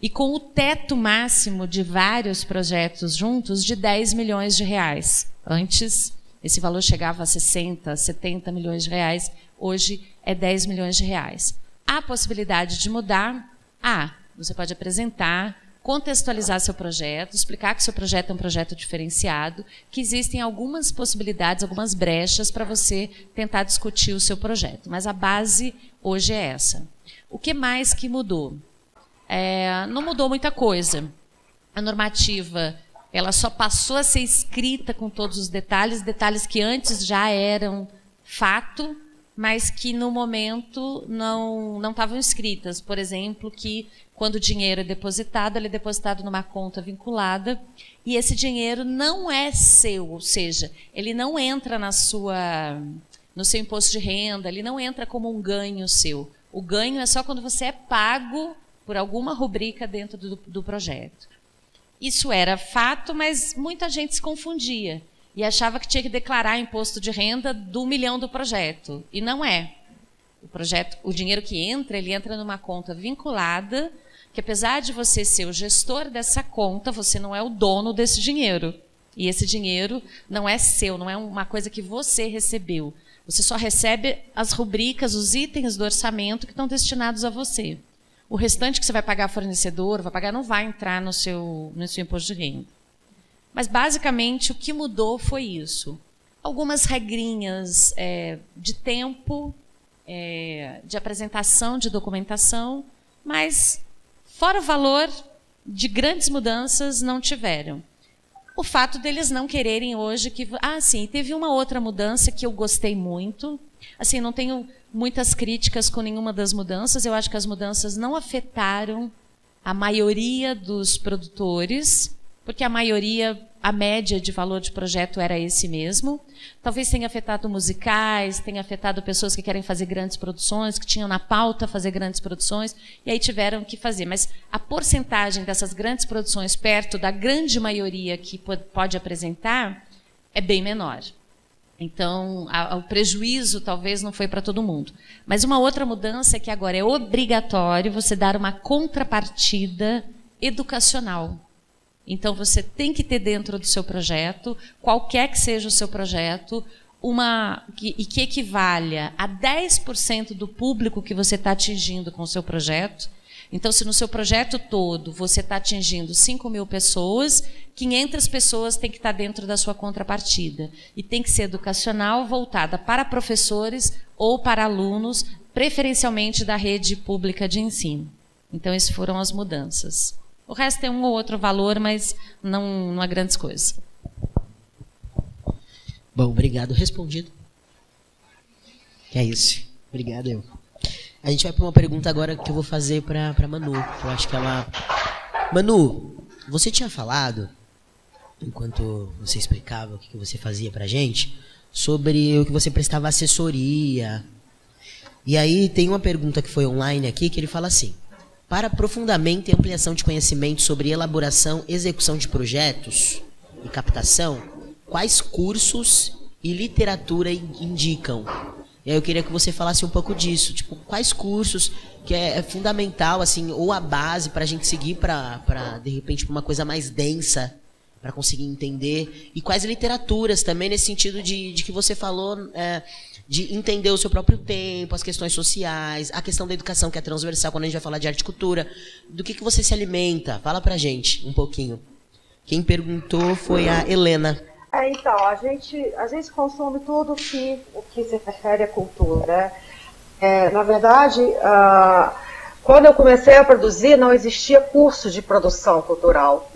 E com o teto máximo de vários projetos juntos de 10 milhões de reais. Antes, esse valor chegava a 60, 70 milhões de reais, hoje é 10 milhões de reais. Há possibilidade de mudar? Ah, você pode apresentar contextualizar seu projeto, explicar que seu projeto é um projeto diferenciado, que existem algumas possibilidades, algumas brechas para você tentar discutir o seu projeto. Mas a base hoje é essa. O que mais que mudou? É, não mudou muita coisa. A normativa ela só passou a ser escrita com todos os detalhes, detalhes que antes já eram fato, mas que no momento não não estavam escritas. Por exemplo, que quando o dinheiro é depositado, ele é depositado numa conta vinculada e esse dinheiro não é seu, ou seja, ele não entra na sua no seu imposto de renda, ele não entra como um ganho seu. O ganho é só quando você é pago por alguma rubrica dentro do, do projeto. Isso era fato, mas muita gente se confundia e achava que tinha que declarar imposto de renda do milhão do projeto. E não é. O projeto, o dinheiro que entra, ele entra numa conta vinculada, que apesar de você ser o gestor dessa conta, você não é o dono desse dinheiro. E esse dinheiro não é seu, não é uma coisa que você recebeu. Você só recebe as rubricas, os itens do orçamento que estão destinados a você. O restante que você vai pagar fornecedor, vai pagar, não vai entrar no seu, no seu imposto de renda. Mas, basicamente, o que mudou foi isso. Algumas regrinhas é, de tempo, é, de apresentação de documentação, mas, fora o valor, de grandes mudanças não tiveram. O fato deles não quererem hoje que. Ah, sim, teve uma outra mudança que eu gostei muito. Assim, não tenho muitas críticas com nenhuma das mudanças. Eu acho que as mudanças não afetaram a maioria dos produtores porque a maioria, a média de valor de projeto era esse mesmo. Talvez tenha afetado musicais, tenha afetado pessoas que querem fazer grandes produções, que tinham na pauta fazer grandes produções, e aí tiveram que fazer. Mas a porcentagem dessas grandes produções perto da grande maioria que pode apresentar é bem menor. Então, a, o prejuízo talvez não foi para todo mundo. Mas uma outra mudança é que agora é obrigatório você dar uma contrapartida educacional. Então, você tem que ter dentro do seu projeto, qualquer que seja o seu projeto, uma que, e que equivalha a 10% do público que você está atingindo com o seu projeto. Então, se no seu projeto todo você está atingindo 5 mil pessoas, 500 pessoas têm que estar tá dentro da sua contrapartida. E tem que ser educacional, voltada para professores ou para alunos, preferencialmente da rede pública de ensino. Então, essas foram as mudanças. O resto tem um ou outro valor, mas não, não há grandes coisas. Bom, obrigado. Respondido. É isso. Obrigado, eu. A gente vai para uma pergunta agora que eu vou fazer para Manu. Que eu acho que ela. Manu, você tinha falado, enquanto você explicava o que você fazia para gente, sobre o que você prestava assessoria. E aí tem uma pergunta que foi online aqui que ele fala assim: para aprofundamento e ampliação de conhecimento sobre elaboração, execução de projetos e captação, quais cursos e literatura indicam? E aí eu queria que você falasse um pouco disso, tipo, quais cursos que é, é fundamental, assim, ou a base para a gente seguir para, de repente, uma coisa mais densa, para conseguir entender, e quais literaturas também, nesse sentido de, de que você falou, é, de entender o seu próprio tempo, as questões sociais, a questão da educação, que é transversal, quando a gente vai falar de arte e cultura, do que, que você se alimenta? Fala pra gente um pouquinho. Quem perguntou foi a Helena. É, então, a gente, a gente consome tudo que, o que se refere à cultura. Né? É, na verdade, quando eu comecei a produzir, não existia curso de produção cultural.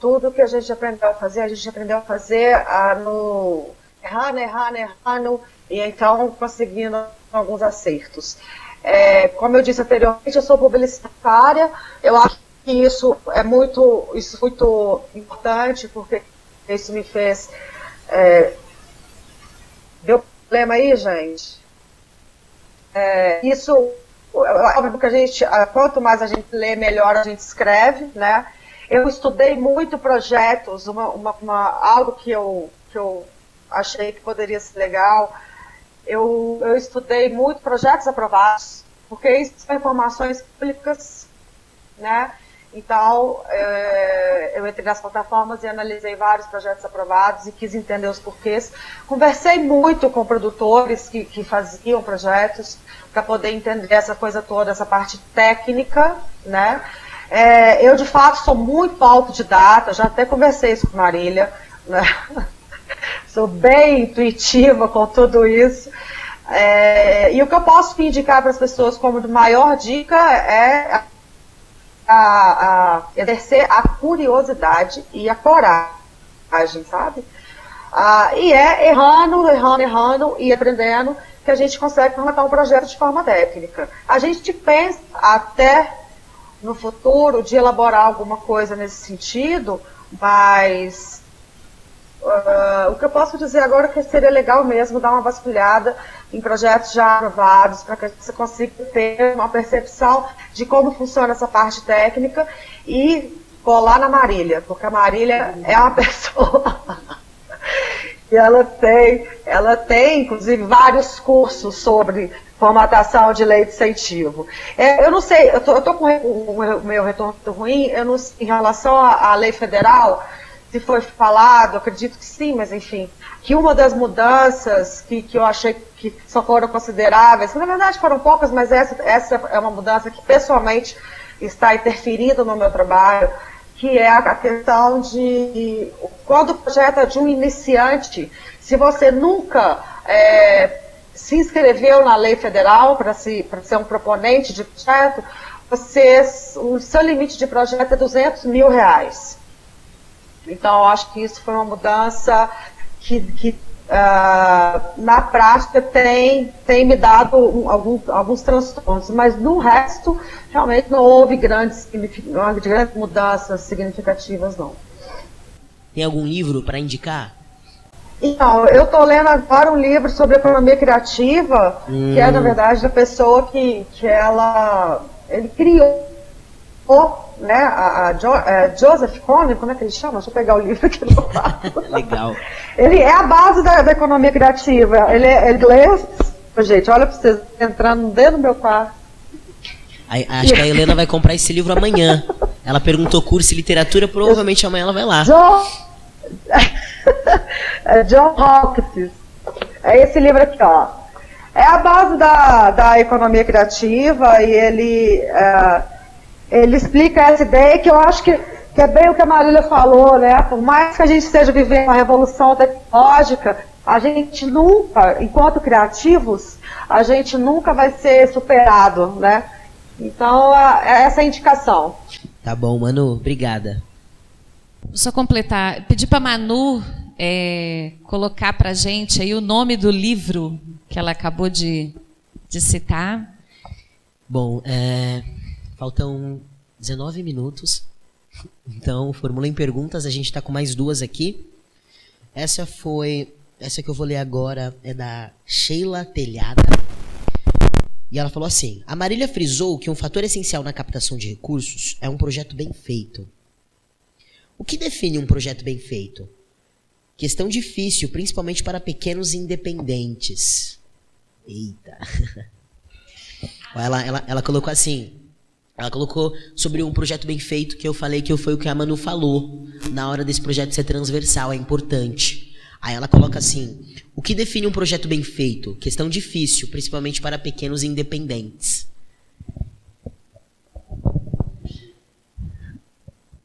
Tudo que a gente aprendeu a fazer, a gente aprendeu a fazer uh, no errando, errando, errando, e então conseguindo alguns acertos. É, como eu disse anteriormente, eu sou publicitária, eu acho que isso é muito, isso é muito importante, porque isso me fez. É, deu problema aí, gente? É, isso, óbvio que a gente, quanto mais a gente lê, melhor a gente escreve, né? Eu estudei muito projetos, uma, uma, uma, algo que eu, que eu achei que poderia ser legal. Eu, eu estudei muito projetos aprovados, porque isso são informações públicas, né? Então, é, eu entrei nas plataformas e analisei vários projetos aprovados e quis entender os porquês. Conversei muito com produtores que, que faziam projetos para poder entender essa coisa toda, essa parte técnica, né? É, eu, de fato, sou muito autodidata, já até conversei isso com Marília, né? sou bem intuitiva com tudo isso. É, e o que eu posso indicar para as pessoas como maior dica é a, a exercer a curiosidade e a coragem, sabe? Ah, e é errando, errando, errando e aprendendo que a gente consegue formatar um projeto de forma técnica. A gente pensa até no futuro de elaborar alguma coisa nesse sentido, mas uh, o que eu posso dizer agora é que seria legal mesmo dar uma vasculhada em projetos já aprovados, para que você consiga ter uma percepção de como funciona essa parte técnica e colar na Marília, porque a Marília é uma pessoa e ela tem, ela tem, inclusive, vários cursos sobre formatação de lei de incentivo. É, eu não sei, eu tô com o meu retorno ruim, eu não, em relação à, à lei federal, se foi falado, acredito que sim, mas enfim, que uma das mudanças que, que eu achei que só foram consideráveis, na verdade foram poucas, mas essa, essa é uma mudança que pessoalmente está interferindo no meu trabalho, que é a questão de quando o projeto é de um iniciante, se você nunca é, se inscreveu na lei federal para ser um proponente de projeto, você, o seu limite de projeto é 200 mil reais. Então, acho que isso foi uma mudança que, que uh, na prática tem, tem me dado um, alguns, alguns transtornos, mas no resto realmente não houve grandes, grandes mudanças significativas não. Tem algum livro para indicar? Então, eu estou lendo agora um livro sobre economia criativa, hum. que é, na hum. verdade, da pessoa que, que ela ele criou né, a, a jo, é, Joseph Kone, como é que ele chama? Deixa eu pegar o livro aqui no quarto. Legal. Ele é a base da, da economia criativa. Ele é inglês. Gente, olha para vocês entrando dentro do meu quarto. Aí, acho que a Helena vai comprar esse livro amanhã. Ela perguntou curso de literatura, provavelmente amanhã ela vai lá. John, é John Hawkins. É esse livro aqui, ó. É a base da, da economia criativa e ele, é, ele explica essa ideia que eu acho que, que é bem o que a Marília falou, né? Por mais que a gente esteja vivendo uma revolução tecnológica, a gente nunca, enquanto criativos, a gente nunca vai ser superado, né? Então, é essa é a indicação. Tá bom, Manu, obrigada. Vou só completar, pedir para Manu é, colocar para gente aí o nome do livro que ela acabou de, de citar. Bom, é, faltam 19 minutos. Então, formulem perguntas. A gente está com mais duas aqui. Essa foi. Essa que eu vou ler agora é da Sheila Telhada. E ela falou assim: A Marília frisou que um fator essencial na captação de recursos é um projeto bem feito. O que define um projeto bem feito? Questão difícil, principalmente para pequenos independentes. Eita. Ela, ela, ela colocou assim. Ela colocou sobre um projeto bem feito que eu falei que foi o que a Manu falou. Na hora desse projeto ser transversal, é importante. Aí ela coloca assim: o que define um projeto bem feito? Questão difícil, principalmente para pequenos independentes.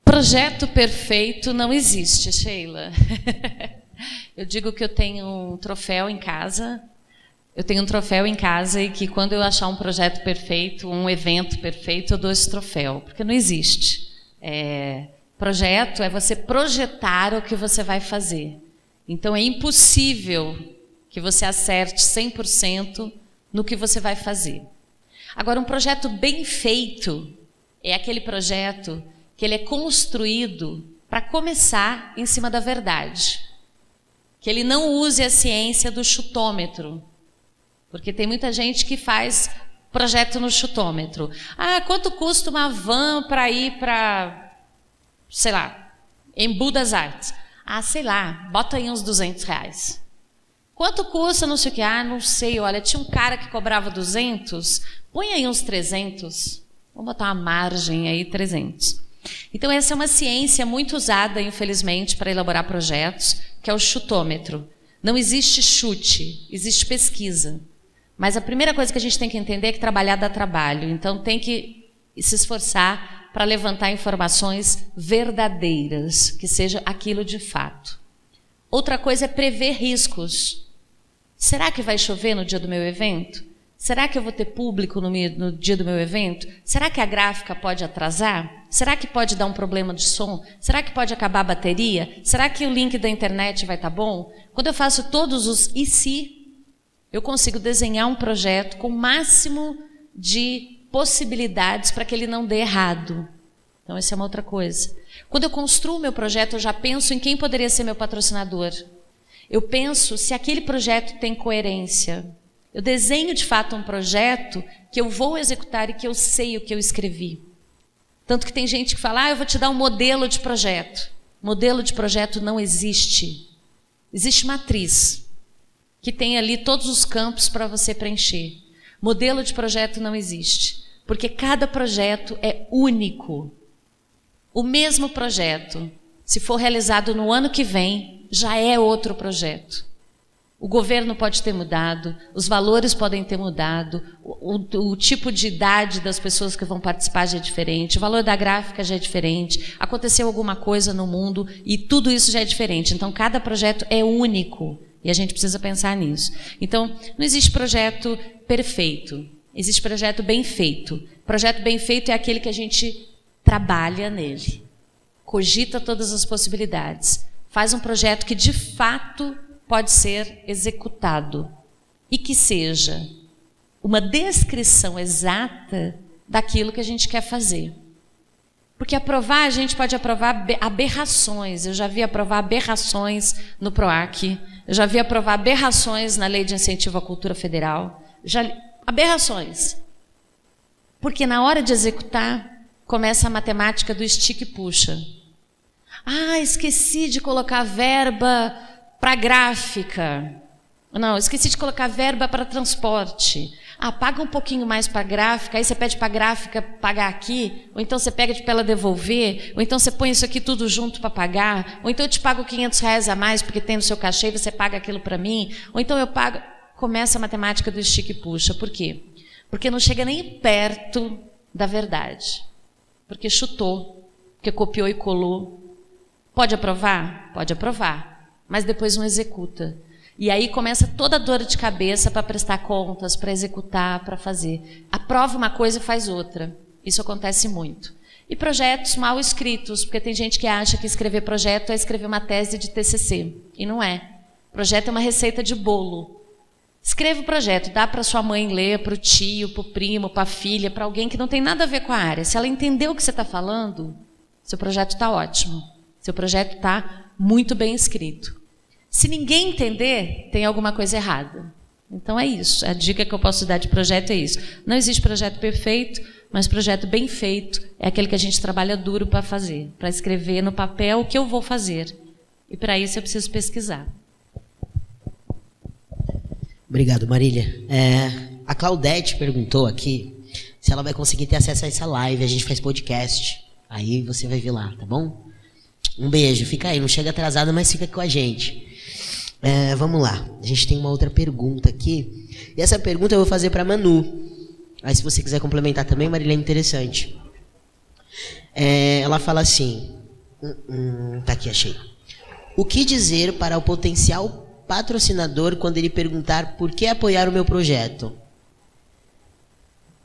Projeto perfeito não existe, Sheila. eu digo que eu tenho um troféu em casa. Eu tenho um troféu em casa e que quando eu achar um projeto perfeito, um evento perfeito, eu dou esse troféu, porque não existe. É, projeto é você projetar o que você vai fazer. Então é impossível que você acerte 100% no que você vai fazer. Agora, um projeto bem feito é aquele projeto que ele é construído para começar em cima da verdade. Que ele não use a ciência do chutômetro. Porque tem muita gente que faz projeto no chutômetro. Ah, quanto custa uma van para ir para, sei lá, Embu das Artes? Ah, sei lá, bota aí uns 200 reais. Quanto custa, não sei o que? Ah, não sei, olha, tinha um cara que cobrava 200, põe aí uns 300. Vamos botar uma margem aí, 300. Então, essa é uma ciência muito usada, infelizmente, para elaborar projetos, que é o chutômetro. Não existe chute, existe pesquisa. Mas a primeira coisa que a gente tem que entender é que trabalhar dá trabalho. Então, tem que se esforçar para levantar informações verdadeiras, que seja aquilo de fato. Outra coisa é prever riscos. Será que vai chover no dia do meu evento? Será que eu vou ter público no, dia do meu evento? Será que a gráfica pode atrasar? Será que pode dar um problema de som? Será que pode acabar a bateria? Será que o link da internet vai estar tá bom? Quando eu faço todos os e se, eu consigo desenhar um projeto com o máximo de possibilidades para que ele não dê errado. Então, essa é uma outra coisa. Quando eu construo meu projeto, eu já penso em quem poderia ser meu patrocinador. Eu penso se aquele projeto tem coerência. Eu desenho de fato um projeto que eu vou executar e que eu sei o que eu escrevi. Tanto que tem gente que fala: ah, eu vou te dar um modelo de projeto. Modelo de projeto não existe. Existe matriz, que tem ali todos os campos para você preencher. Modelo de projeto não existe, porque cada projeto é único. O mesmo projeto, se for realizado no ano que vem, já é outro projeto. O governo pode ter mudado, os valores podem ter mudado, o, o, o, tipo de idade das pessoas que vão participar já é diferente, o valor da gráfica já é diferente, aconteceu alguma coisa no mundo e tudo isso já é diferente. Então, cada projeto é único e a gente precisa pensar nisso. Então, não existe projeto perfeito. Existe projeto bem feito. Projeto bem feito é aquele que a gente trabalha nele, cogita todas as possibilidades, faz um projeto que de fato pode ser executado e que seja uma descrição exata daquilo que a gente quer fazer. Porque aprovar, a gente pode aprovar aberrações. Eu já vi aprovar aberrações no PROAC, eu já vi aprovar aberrações na Lei de Incentivo à Cultura Federal. Já, aberrações. Porque na hora de executar, começa a matemática do estique e puxa. Ah, esqueci de colocar verba para gráfica. Não, esqueci de colocar verba para transporte. Ah, paga um pouquinho mais para a gráfica, aí você pede para a gráfica pagar aqui, ou então você pede para ela devolver, ou então você põe isso aqui tudo junto para pagar, ou então eu te pago 500 reais a mais porque tem no seu cachê e você paga aquilo para mim, ou então eu pago. Começa a matemática do estique e puxa. Por quê? Porque não chega nem perto da verdade. Porque chutou, porque copiou e colou. Pode aprovar? Pode aprovar. Mas depois não executa. E aí começa toda a dor de cabeça para prestar contas, para executar, para fazer. Aprova uma coisa e faz outra. Isso acontece muito. E projetos mal escritos, porque tem gente que acha que escrever projeto é escrever uma tese de TCC. E não é. Projeto é uma receita de bolo. Escreva o projeto, dá para sua mãe ler, para o tio, para o primo, para a filha, para alguém que não tem nada a ver com a área. Se ela entendeu o que você está falando, seu projeto está ótimo. Seu projeto está muito bem escrito. Se ninguém entender, tem alguma coisa errada. Então é isso. A dica que eu posso dar de projeto é isso. Não existe projeto perfeito, mas projeto bem feito é aquele que a gente trabalha duro para fazer, para escrever no papel o que eu vou fazer. E para isso eu preciso pesquisar. Obrigado, Marília. É, a Claudete perguntou aqui se ela vai conseguir ter acesso a essa live. A gente faz podcast. Aí você vai ver lá, tá bom? Um beijo. Fica aí. Não chega atrasado, mas fica com a gente. É, vamos lá. A gente tem uma outra pergunta aqui. E essa pergunta eu vou fazer para Manu. Aí, se você quiser complementar também, Marília, é interessante. É, ela fala assim: hum, hum, tá aqui, achei. O que dizer para o potencial patrocinador quando ele perguntar por que apoiar o meu projeto?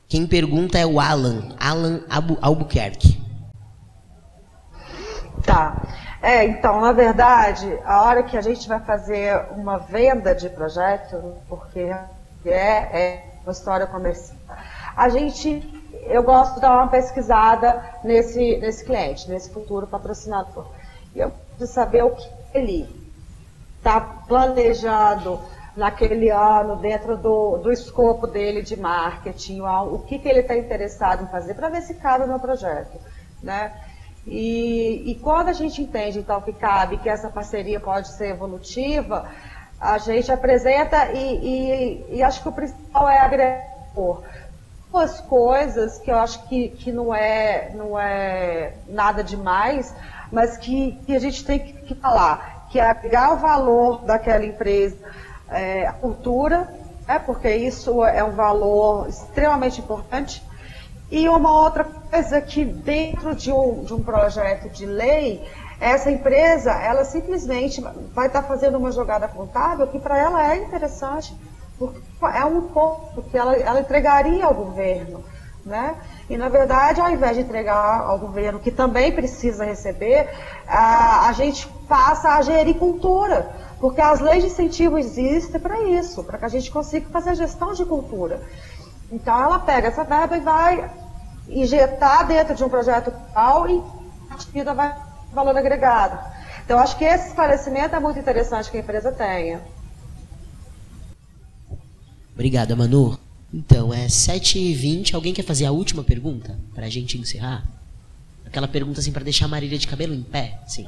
Quem pergunta é o Alan, Alan Albuquerque. Tá. É, então, na verdade, a hora que a gente vai fazer uma venda de projeto, porque é, é uma história comercial, a gente, eu gosto de dar uma pesquisada nesse, nesse cliente, nesse futuro patrocinador. E eu preciso saber o que ele está planejando naquele ano, dentro do, do escopo dele de marketing, o que, que ele está interessado em fazer, para ver se cabe o meu projeto. Né? E, e quando a gente entende, então, que cabe, que essa parceria pode ser evolutiva, a gente apresenta e, e, e acho que o principal é agregar duas coisas que eu acho que, que não, é, não é nada demais, mas que, que a gente tem que, que falar, que é agregar o valor daquela empresa, é, a cultura, é, porque isso é um valor extremamente importante, e uma outra coisa que dentro de um, de um projeto de lei, essa empresa, ela simplesmente vai estar fazendo uma jogada contábil que para ela é interessante, porque é um ponto que ela, ela entregaria ao governo. Né? E, na verdade, ao invés de entregar ao governo, que também precisa receber, a, a gente passa a gerir cultura, porque as leis de incentivo existem para isso, para que a gente consiga fazer a gestão de cultura. Então ela pega essa verba e vai injetar dentro de um projeto tal e a vida vai valor agregado. Então acho que esse esclarecimento é muito interessante que a empresa tenha. Obrigada, Manu. Então, é 7h20. Alguém quer fazer a última pergunta? Para a gente encerrar? Aquela pergunta assim para deixar a Marília de cabelo em pé? Sim.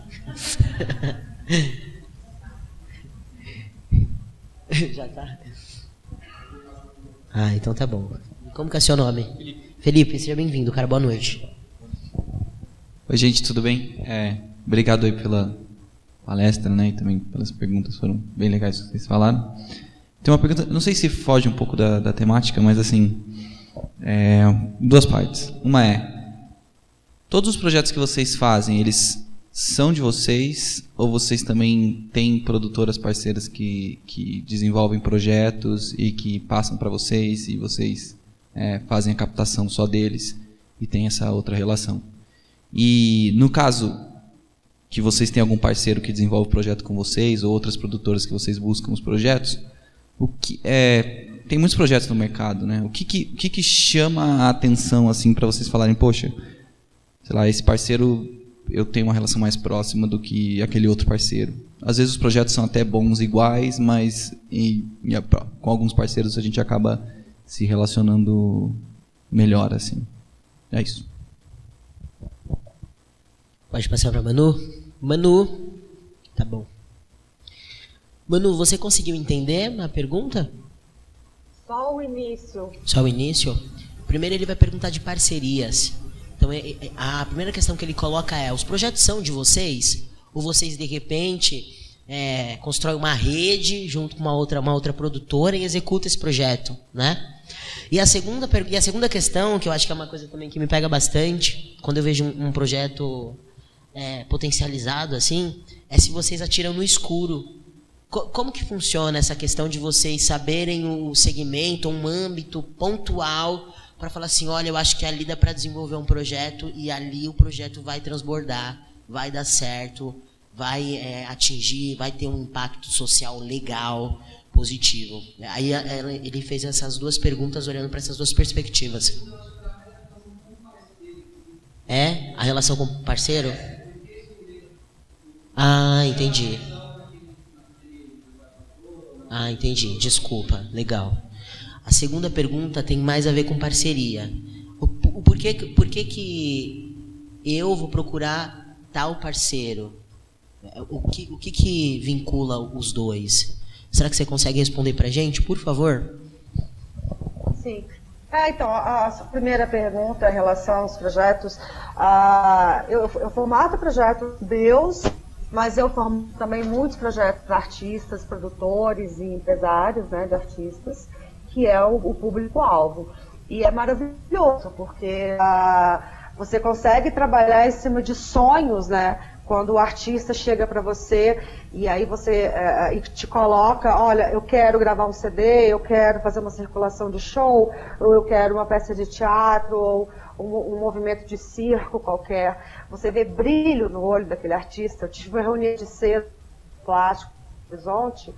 Já tá? Ah, então tá bom. Como que é seu nome? Felipe. Felipe, seja bem-vindo, cara. Boa noite. Oi, gente, tudo bem? É, obrigado aí pela palestra, né? E também pelas perguntas, foram bem legais que vocês falaram. Tem uma pergunta, não sei se foge um pouco da, da temática, mas assim, é, duas partes. Uma é, todos os projetos que vocês fazem, eles são de vocês ou vocês também têm produtoras parceiras que, que desenvolvem projetos e que passam para vocês e vocês é, fazem a captação só deles e tem essa outra relação? E no caso que vocês têm algum parceiro que desenvolve o projeto com vocês ou outras produtoras que vocês buscam os projetos, o que é tem muitos projetos no mercado, né? O que que, o que, que chama a atenção assim para vocês falarem, poxa, sei lá, esse parceiro eu tenho uma relação mais próxima do que aquele outro parceiro. Às vezes os projetos são até bons iguais, mas em, em, com alguns parceiros a gente acaba se relacionando melhor assim. É isso. Pode passar para Manu? Manu, tá bom. Manu, você conseguiu entender a pergunta? Só o início. Só o início? Primeiro ele vai perguntar de parcerias. Então é, é, a primeira questão que ele coloca é: os projetos são de vocês? Ou vocês de repente é, constroem uma rede junto com uma outra, uma outra produtora e executa esse projeto, né? E a, segunda, e a segunda questão, que eu acho que é uma coisa também que me pega bastante, quando eu vejo um, um projeto é, potencializado assim, é se vocês atiram no escuro. Co como que funciona essa questão de vocês saberem o segmento, um âmbito pontual para falar assim, olha, eu acho que ali dá para desenvolver um projeto e ali o projeto vai transbordar, vai dar certo, vai é, atingir, vai ter um impacto social legal positivo. Aí ele fez essas duas perguntas olhando para essas duas perspectivas. É? A relação com o parceiro? Ah, entendi. Ah, entendi. Desculpa. Legal. A segunda pergunta tem mais a ver com parceria. O, o porquê, por que, eu vou procurar tal parceiro? O que, o que, que vincula os dois? Será que você consegue responder para gente, por favor? Sim. É, então, a, primeira pergunta em relação aos projetos, ah, eu, eu formato projetos Deus, mas eu formo também muitos projetos para artistas, produtores e empresários né, de artistas, que é o, o público-alvo. E é maravilhoso, porque ah, você consegue trabalhar em cima de sonhos, né? quando o artista chega para você e aí você é, é te coloca, olha, eu quero gravar um CD, eu quero fazer uma circulação de show, ou eu quero uma peça de teatro, ou um, um movimento de circo qualquer. Você vê brilho no olho daquele artista. Eu tive uma reunião de cedo plástico Horizonte,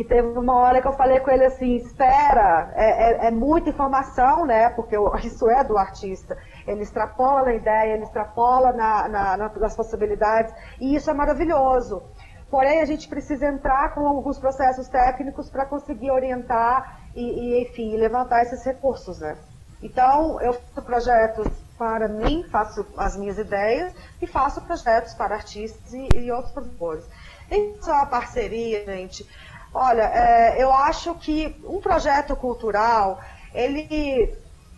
que teve uma hora que eu falei com ele assim, espera, é, é, é muita informação, né? Porque isso é do artista ele extrapola na ideia, ele extrapola na, na, nas possibilidades, e isso é maravilhoso. Porém, a gente precisa entrar com alguns processos técnicos para conseguir orientar e, e, enfim, levantar esses recursos, né? Então, eu faço projetos para mim, faço as minhas ideias e faço projetos para artistas e, e outros produtores. Em relação à parceria, gente, olha, é, eu acho que um projeto cultural, ele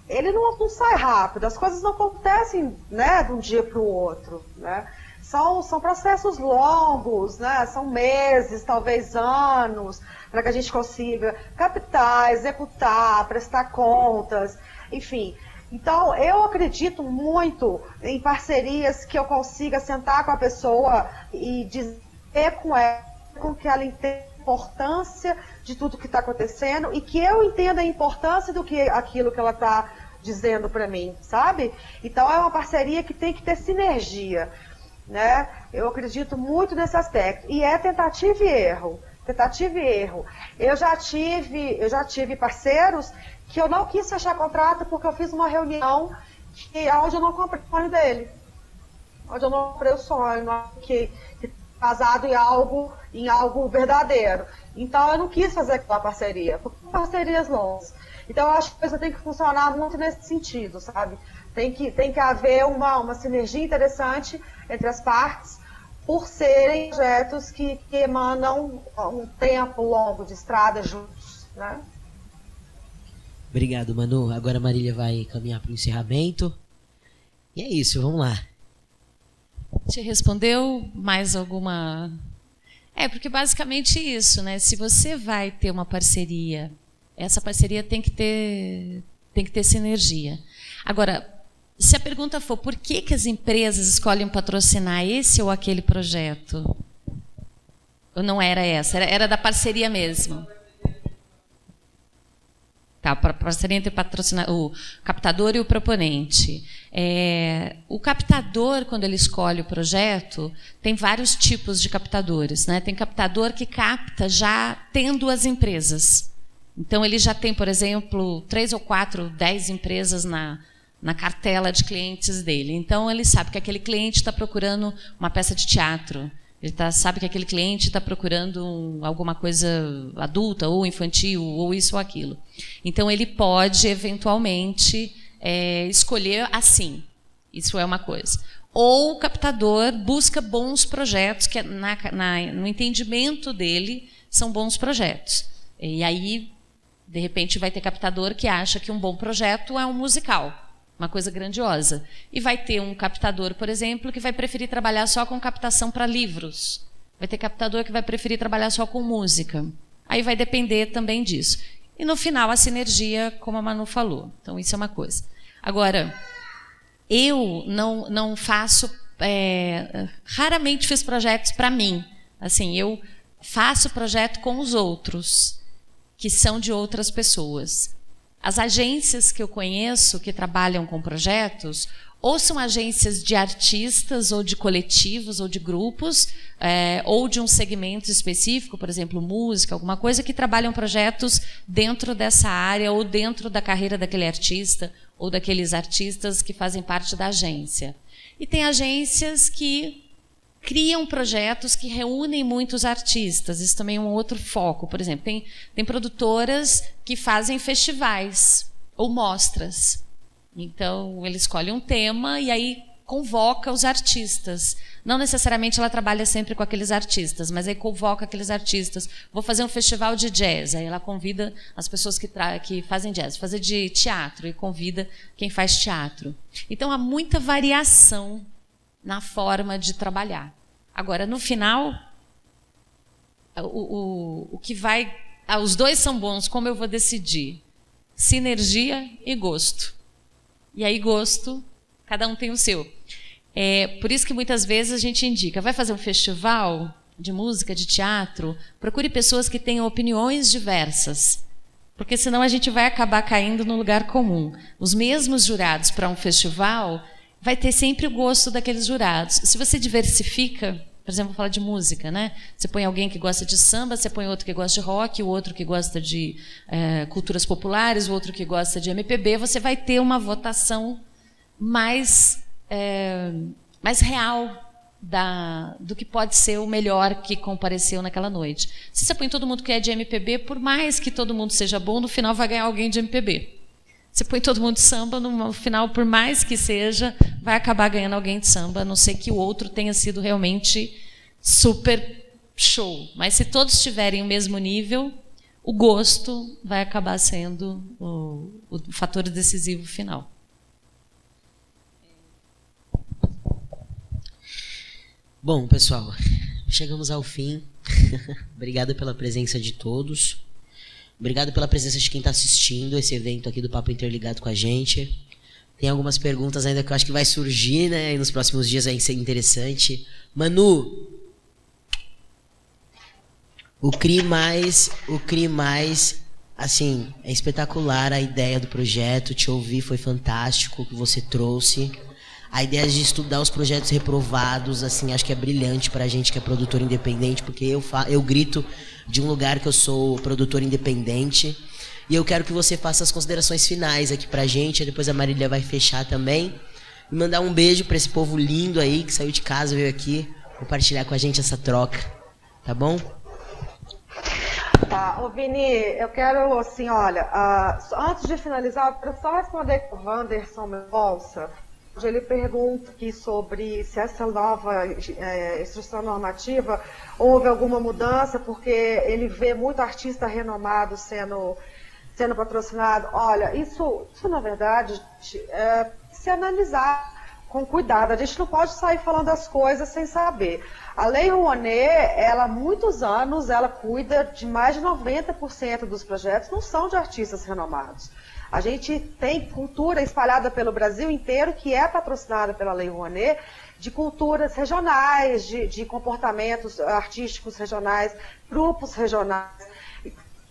ele não, não, sai rápido, as coisas não acontecem né, de um dia para o outro. Né? São, são processos longos, né? são meses, talvez anos, para que a gente consiga captar, executar, prestar contas, enfim. Então, eu acredito muito em parcerias que eu consiga sentar com a pessoa e dizer com ela com que ela entenda importância de tudo que está acontecendo e que eu entenda a importância do que aquilo que ela está dizendo para mim, sabe? Então é uma parceria que tem que ter sinergia, né? Eu acredito muito nesse aspecto e é tentativa e erro, tentativa e erro. Eu já tive, eu já tive parceiros que eu não quis fechar contrato porque eu fiz uma reunião que onde eu não comprei o sonho dele, onde eu não comprei o sonho, que, que basado em algo, em algo verdadeiro. Então eu não quis fazer aquela parceria, porque parcerias longas. Então, eu acho que a coisa tem que funcionar muito nesse sentido, sabe? Tem que, tem que haver uma, uma sinergia interessante entre as partes, por serem projetos que, que emanam um tempo longo de estrada juntos, né? Obrigado, Manu. Agora a Marília vai caminhar para o encerramento. E é isso, vamos lá. Te respondeu mais alguma? É, porque basicamente isso, né? Se você vai ter uma parceria essa parceria tem que ter, tem que ter sinergia. Agora, se a pergunta for por que, que as empresas escolhem patrocinar esse ou aquele projeto, não era essa, era, era da parceria mesmo. Tá, parceria entre o captador e o proponente. É, o captador, quando ele escolhe o projeto, tem vários tipos de captadores. Né? Tem captador que capta já tendo as empresas. Então, ele já tem, por exemplo, três ou quatro, dez empresas na, na cartela de clientes dele. Então, ele sabe que aquele cliente está procurando uma peça de teatro. Ele tá, sabe que aquele cliente está procurando alguma coisa adulta, ou infantil, ou isso ou aquilo. Então, ele pode, eventualmente, é, escolher assim. Isso é uma coisa. ou o captador busca bons projetos, que na, na, no entendimento dele são bons projetos. E aí, de repente, vai ter captador que acha que um bom projeto é um musical, uma coisa grandiosa. E vai ter um captador, por exemplo, que vai preferir trabalhar só com captação para livros. Vai ter captador que vai preferir trabalhar só com música. Aí vai depender também disso. E no final, a sinergia, como a Manu falou. Então, isso é uma coisa. Agora, eu não, não faço. É, raramente fiz projetos para mim. Assim, eu faço projeto com os outros, que são de outras pessoas. As agências que eu conheço que trabalham com projetos, ou são agências de artistas, ou de coletivos, ou de grupos, é, ou de um segmento específico, por exemplo, música, alguma coisa, que trabalham projetos dentro dessa área, ou dentro da carreira daquele artista, ou daqueles artistas que fazem parte da agência. E tem agências que criam projetos que reúnem muitos artistas. Isso também é um outro foco. Por exemplo, tem, tem produtoras que fazem festivais ou mostras. Então, ele escolhe um tema e aí convoca os artistas. Não necessariamente ela trabalha sempre com aqueles artistas, mas aí convoca aqueles artistas. Vou fazer um festival de jazz, aí ela convida as pessoas que, que fazem jazz, fazer de teatro e convida quem faz teatro. Então há muita variação na forma de trabalhar. Agora, no final, o, o, o que vai. Ah, os dois são bons, como eu vou decidir? Sinergia e gosto. E aí, gosto, cada um tem o seu. É, por isso que muitas vezes a gente indica, vai fazer um festival de música, de teatro, procure pessoas que tenham opiniões diversas. Porque senão a gente vai acabar caindo no lugar comum. Os mesmos jurados para um festival vai ter sempre o gosto daqueles jurados. Se você diversifica, por exemplo, vou falar de música, né? Você põe alguém que gosta de samba, você põe outro que gosta de rock, o outro que gosta de é, culturas populares, o outro que gosta de MPB, você vai ter uma votação mais é, mais real da, do que pode ser o melhor que compareceu naquela noite. Se você põe todo mundo que é de MPB, por mais que todo mundo seja bom, no final vai ganhar alguém de MPB. Você põe todo mundo de samba, no final, por mais que seja, vai acabar ganhando alguém de samba, a não ser que o outro tenha sido realmente super show. Mas se todos estiverem o mesmo nível, o gosto vai acabar sendo o, o fator decisivo final. Bom, pessoal, chegamos ao fim. Obrigado pela presença de todos. Obrigado pela presença de quem está assistindo esse evento aqui do Papo Interligado com a gente. Tem algumas perguntas ainda que eu acho que vai surgir, né? E nos próximos dias vai ser interessante. Manu, o CRI mais, o CRI mais, assim, é espetacular a ideia do projeto. Te ouvir foi fantástico o que você trouxe. A ideia de estudar os projetos reprovados, assim, acho que é brilhante para a gente que é produtor independente, porque eu, eu grito de um lugar que eu sou produtor independente. E eu quero que você faça as considerações finais aqui pra gente, depois a Marília vai fechar também. E mandar um beijo para esse povo lindo aí que saiu de casa, veio aqui compartilhar com a gente essa troca. Tá bom? Tá, ô Vini, eu quero, assim, olha, uh, antes de finalizar, eu quero só responder com o Wanderson Ele pergunta aqui sobre se essa nova é, instrução normativa houve alguma mudança, porque ele vê muito artista renomado sendo, sendo patrocinado. Olha, isso, isso na verdade, é, se analisar com cuidado. A gente não pode sair falando as coisas sem saber. A Lei Rouanet, ela há muitos anos, ela cuida de mais de 90% dos projetos, não são de artistas renomados. A gente tem cultura espalhada pelo Brasil inteiro que é patrocinada pela Lei Rouanet, de culturas regionais, de, de comportamentos artísticos regionais, grupos regionais.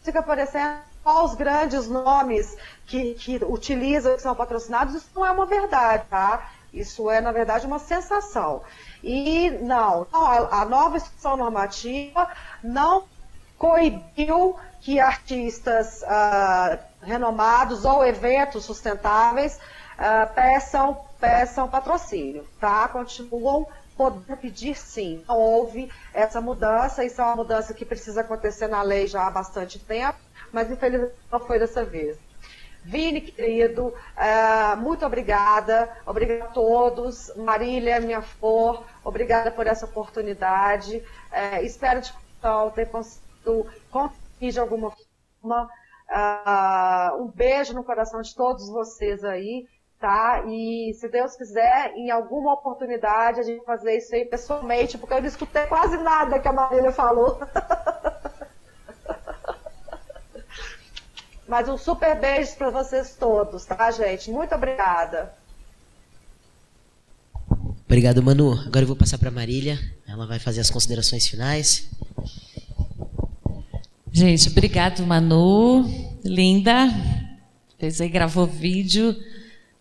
Fica aparecendo os grandes nomes que, que utilizam, que são patrocinados, isso não é uma verdade, tá? Isso é, na verdade, uma sensação. E não, a nova instrução normativa não coibiu que artistas uh, renomados ou eventos sustentáveis uh, peçam, peçam patrocínio, tá? Continuam podendo pedir sim. Não houve essa mudança, isso é uma mudança que precisa acontecer na lei já há bastante tempo, mas infelizmente não foi dessa vez. Vini, querido, uh, muito obrigada. Obrigada a todos. Marília, minha flor, obrigada por essa oportunidade. Uh, espero de ter conseguido contribuir de alguma forma. Uh, um beijo no coração de todos vocês aí, tá? E se Deus quiser, em alguma oportunidade a gente fazer isso aí pessoalmente, porque eu não escutei quase nada que a Marília falou. Mas um super beijo para vocês todos, tá, gente? Muito obrigada. Obrigado, Manu. Agora eu vou passar para Marília. Ela vai fazer as considerações finais. Gente, obrigado, Manu. Linda. Fez aí, gravou vídeo,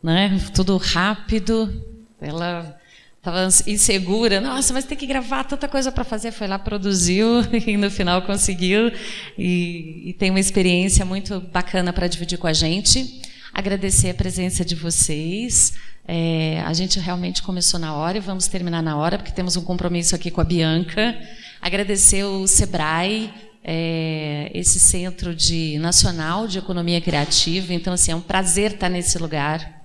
né? Tudo rápido. Ela Estava insegura, nossa, mas tem que gravar tanta coisa para fazer. Foi lá, produziu e no final conseguiu. E, e tem uma experiência muito bacana para dividir com a gente. Agradecer a presença de vocês. É, a gente realmente começou na hora e vamos terminar na hora, porque temos um compromisso aqui com a Bianca. Agradecer o SEBRAE, é, esse Centro de Nacional de Economia Criativa. Então, assim, é um prazer estar nesse lugar,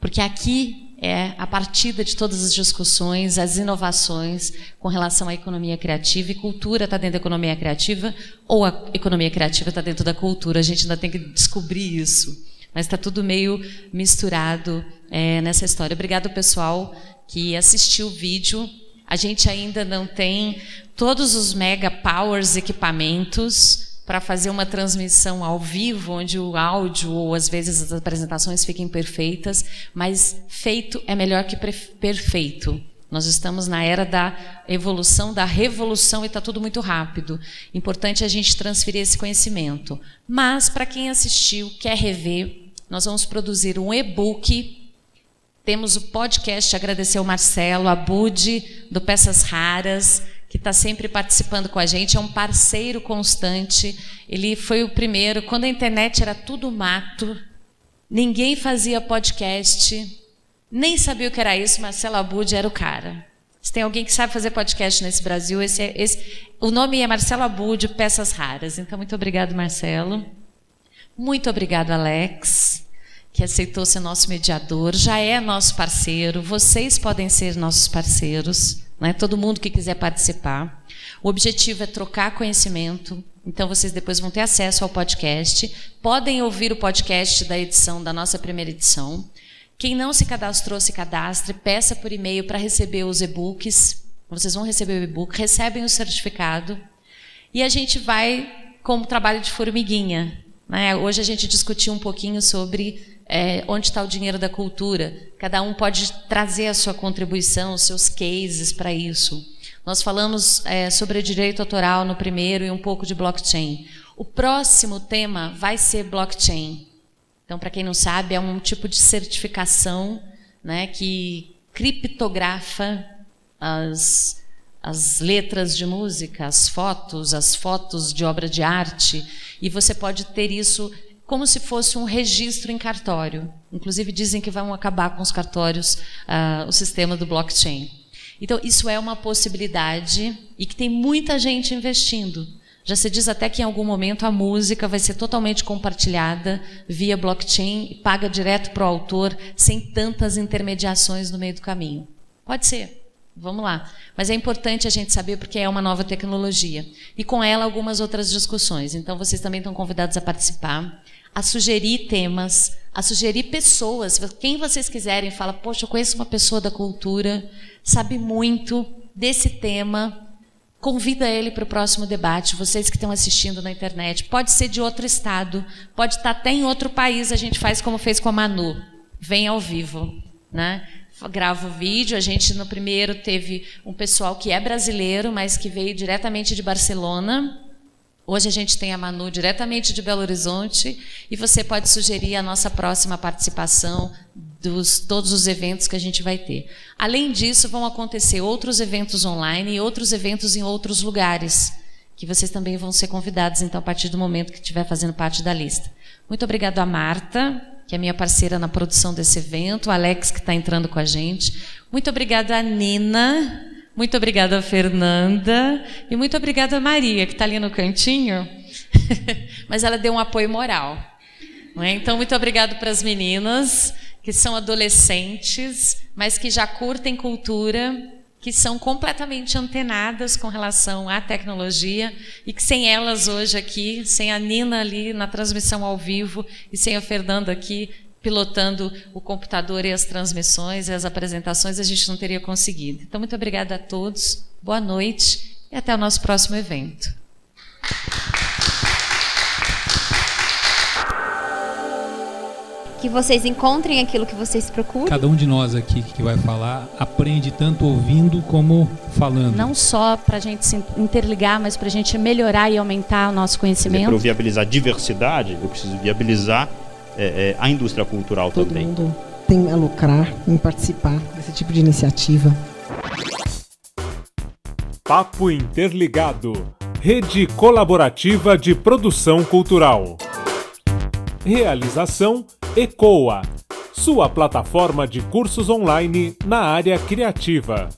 porque aqui é a partida de todas as discussões, as inovações com relação à economia criativa e cultura está dentro da economia criativa ou a economia criativa está dentro da cultura. A gente ainda tem que descobrir isso, mas está tudo meio misturado é, nessa história. Obrigado pessoal que assistiu o vídeo. A gente ainda não tem todos os mega powers equipamentos para fazer uma transmissão ao vivo, onde o áudio ou às vezes as apresentações fiquem perfeitas, mas feito é melhor que perfeito. Nós estamos na era da evolução, da revolução e está tudo muito rápido. Importante a gente transferir esse conhecimento. Mas, para quem assistiu, quer rever, nós vamos produzir um e-book. Temos o podcast, agradecer ao Marcelo, a Bud, do Peças Raras, que está sempre participando com a gente, é um parceiro constante. Ele foi o primeiro, quando a internet era tudo mato, ninguém fazia podcast, nem sabia o que era isso, Marcelo Abud era o cara. Se tem alguém que sabe fazer podcast nesse Brasil, esse, é, esse o nome é Marcelo Abud, Peças Raras. Então, muito obrigado, Marcelo. Muito obrigado, Alex, que aceitou ser nosso mediador, já é nosso parceiro. Vocês podem ser nossos parceiros né? todo mundo que quiser participar. O objetivo é trocar conhecimento, então vocês depois vão ter acesso ao podcast. Podem ouvir o podcast da edição, da nossa primeira edição. Quem não se cadastrou, se cadastre, peça por e-mail para receber os e-books. Vocês vão receber o e-book, recebem o certificado. E a gente vai como trabalho de formiguinha. Né? Hoje a gente discutiu um pouquinho sobre é, onde está o dinheiro da cultura. Cada um pode trazer a sua contribuição, os seus cases para isso. Nós falamos é, sobre direito autoral no primeiro e um pouco de blockchain. O próximo tema vai ser blockchain. Então, para quem não sabe, é um tipo de certificação né, que criptografa as, as letras de música, as fotos, as fotos de obra de arte, e você pode ter isso como se fosse um registro em cartório. Inclusive dizem que vão acabar com os cartórios, uh, o sistema do blockchain. Então isso é uma possibilidade e que tem muita gente investindo. Já se diz até que em algum momento a música vai ser totalmente compartilhada via blockchain e paga direto para o autor, sem tantas intermediações no meio do caminho. Pode ser. Vamos lá. Mas é importante a gente saber porque é uma nova tecnologia. E com ela algumas outras discussões. Então vocês também estão convidados a participar a sugerir temas, a sugerir pessoas. Quem vocês quiserem, fala, poxa, eu conheço uma pessoa da cultura, sabe muito desse tema, convida ele para o próximo debate. Vocês que estão assistindo na internet, pode ser de outro estado, pode estar até em outro país. A gente faz como fez com a Manu, vem ao vivo, né? Grava o vídeo. A gente no primeiro teve um pessoal que é brasileiro, mas que veio diretamente de Barcelona Hoje a gente tem a Manu diretamente de Belo Horizonte e você pode sugerir a nossa próxima participação dos todos os eventos que a gente vai ter. Além disso, vão acontecer outros eventos online e outros eventos em outros lugares, que vocês também vão ser convidados então a partir do momento que estiver fazendo parte da lista. Muito obrigado a Marta, que é minha parceira na produção desse evento, o Alex que está entrando com a gente. Muito obrigada a Nina, muito obrigada, Fernanda. E muito obrigada, Maria, que está ali no cantinho. Mas ela deu um apoio moral. É? Então, muito obrigado para as meninas que são adolescentes, mas que já curtem cultura, que são completamente antenadas com relação à tecnologia e que sem elas hoje aqui, sem a Nina ali na transmissão ao vivo e sem o Fernando aqui pilotando o computador e as transmissões e as apresentações, a gente não teria conseguido. Então, muito obrigada a todos, boa noite e até o nosso próximo evento. Que vocês encontrem aquilo que vocês procuram. Cada um de nós aqui que vai falar aprende tanto ouvindo como falando. Não só para a gente se interligar, mas para a gente melhorar e aumentar o nosso conhecimento. Para eu viabilizar diversidade, eu preciso viabilizar é, é, a indústria cultural Todo também. mundo tem a lucrar em participar desse tipo de iniciativa. Papo Interligado. Rede colaborativa de produção cultural. Realização ECOA. Sua plataforma de cursos online na área criativa.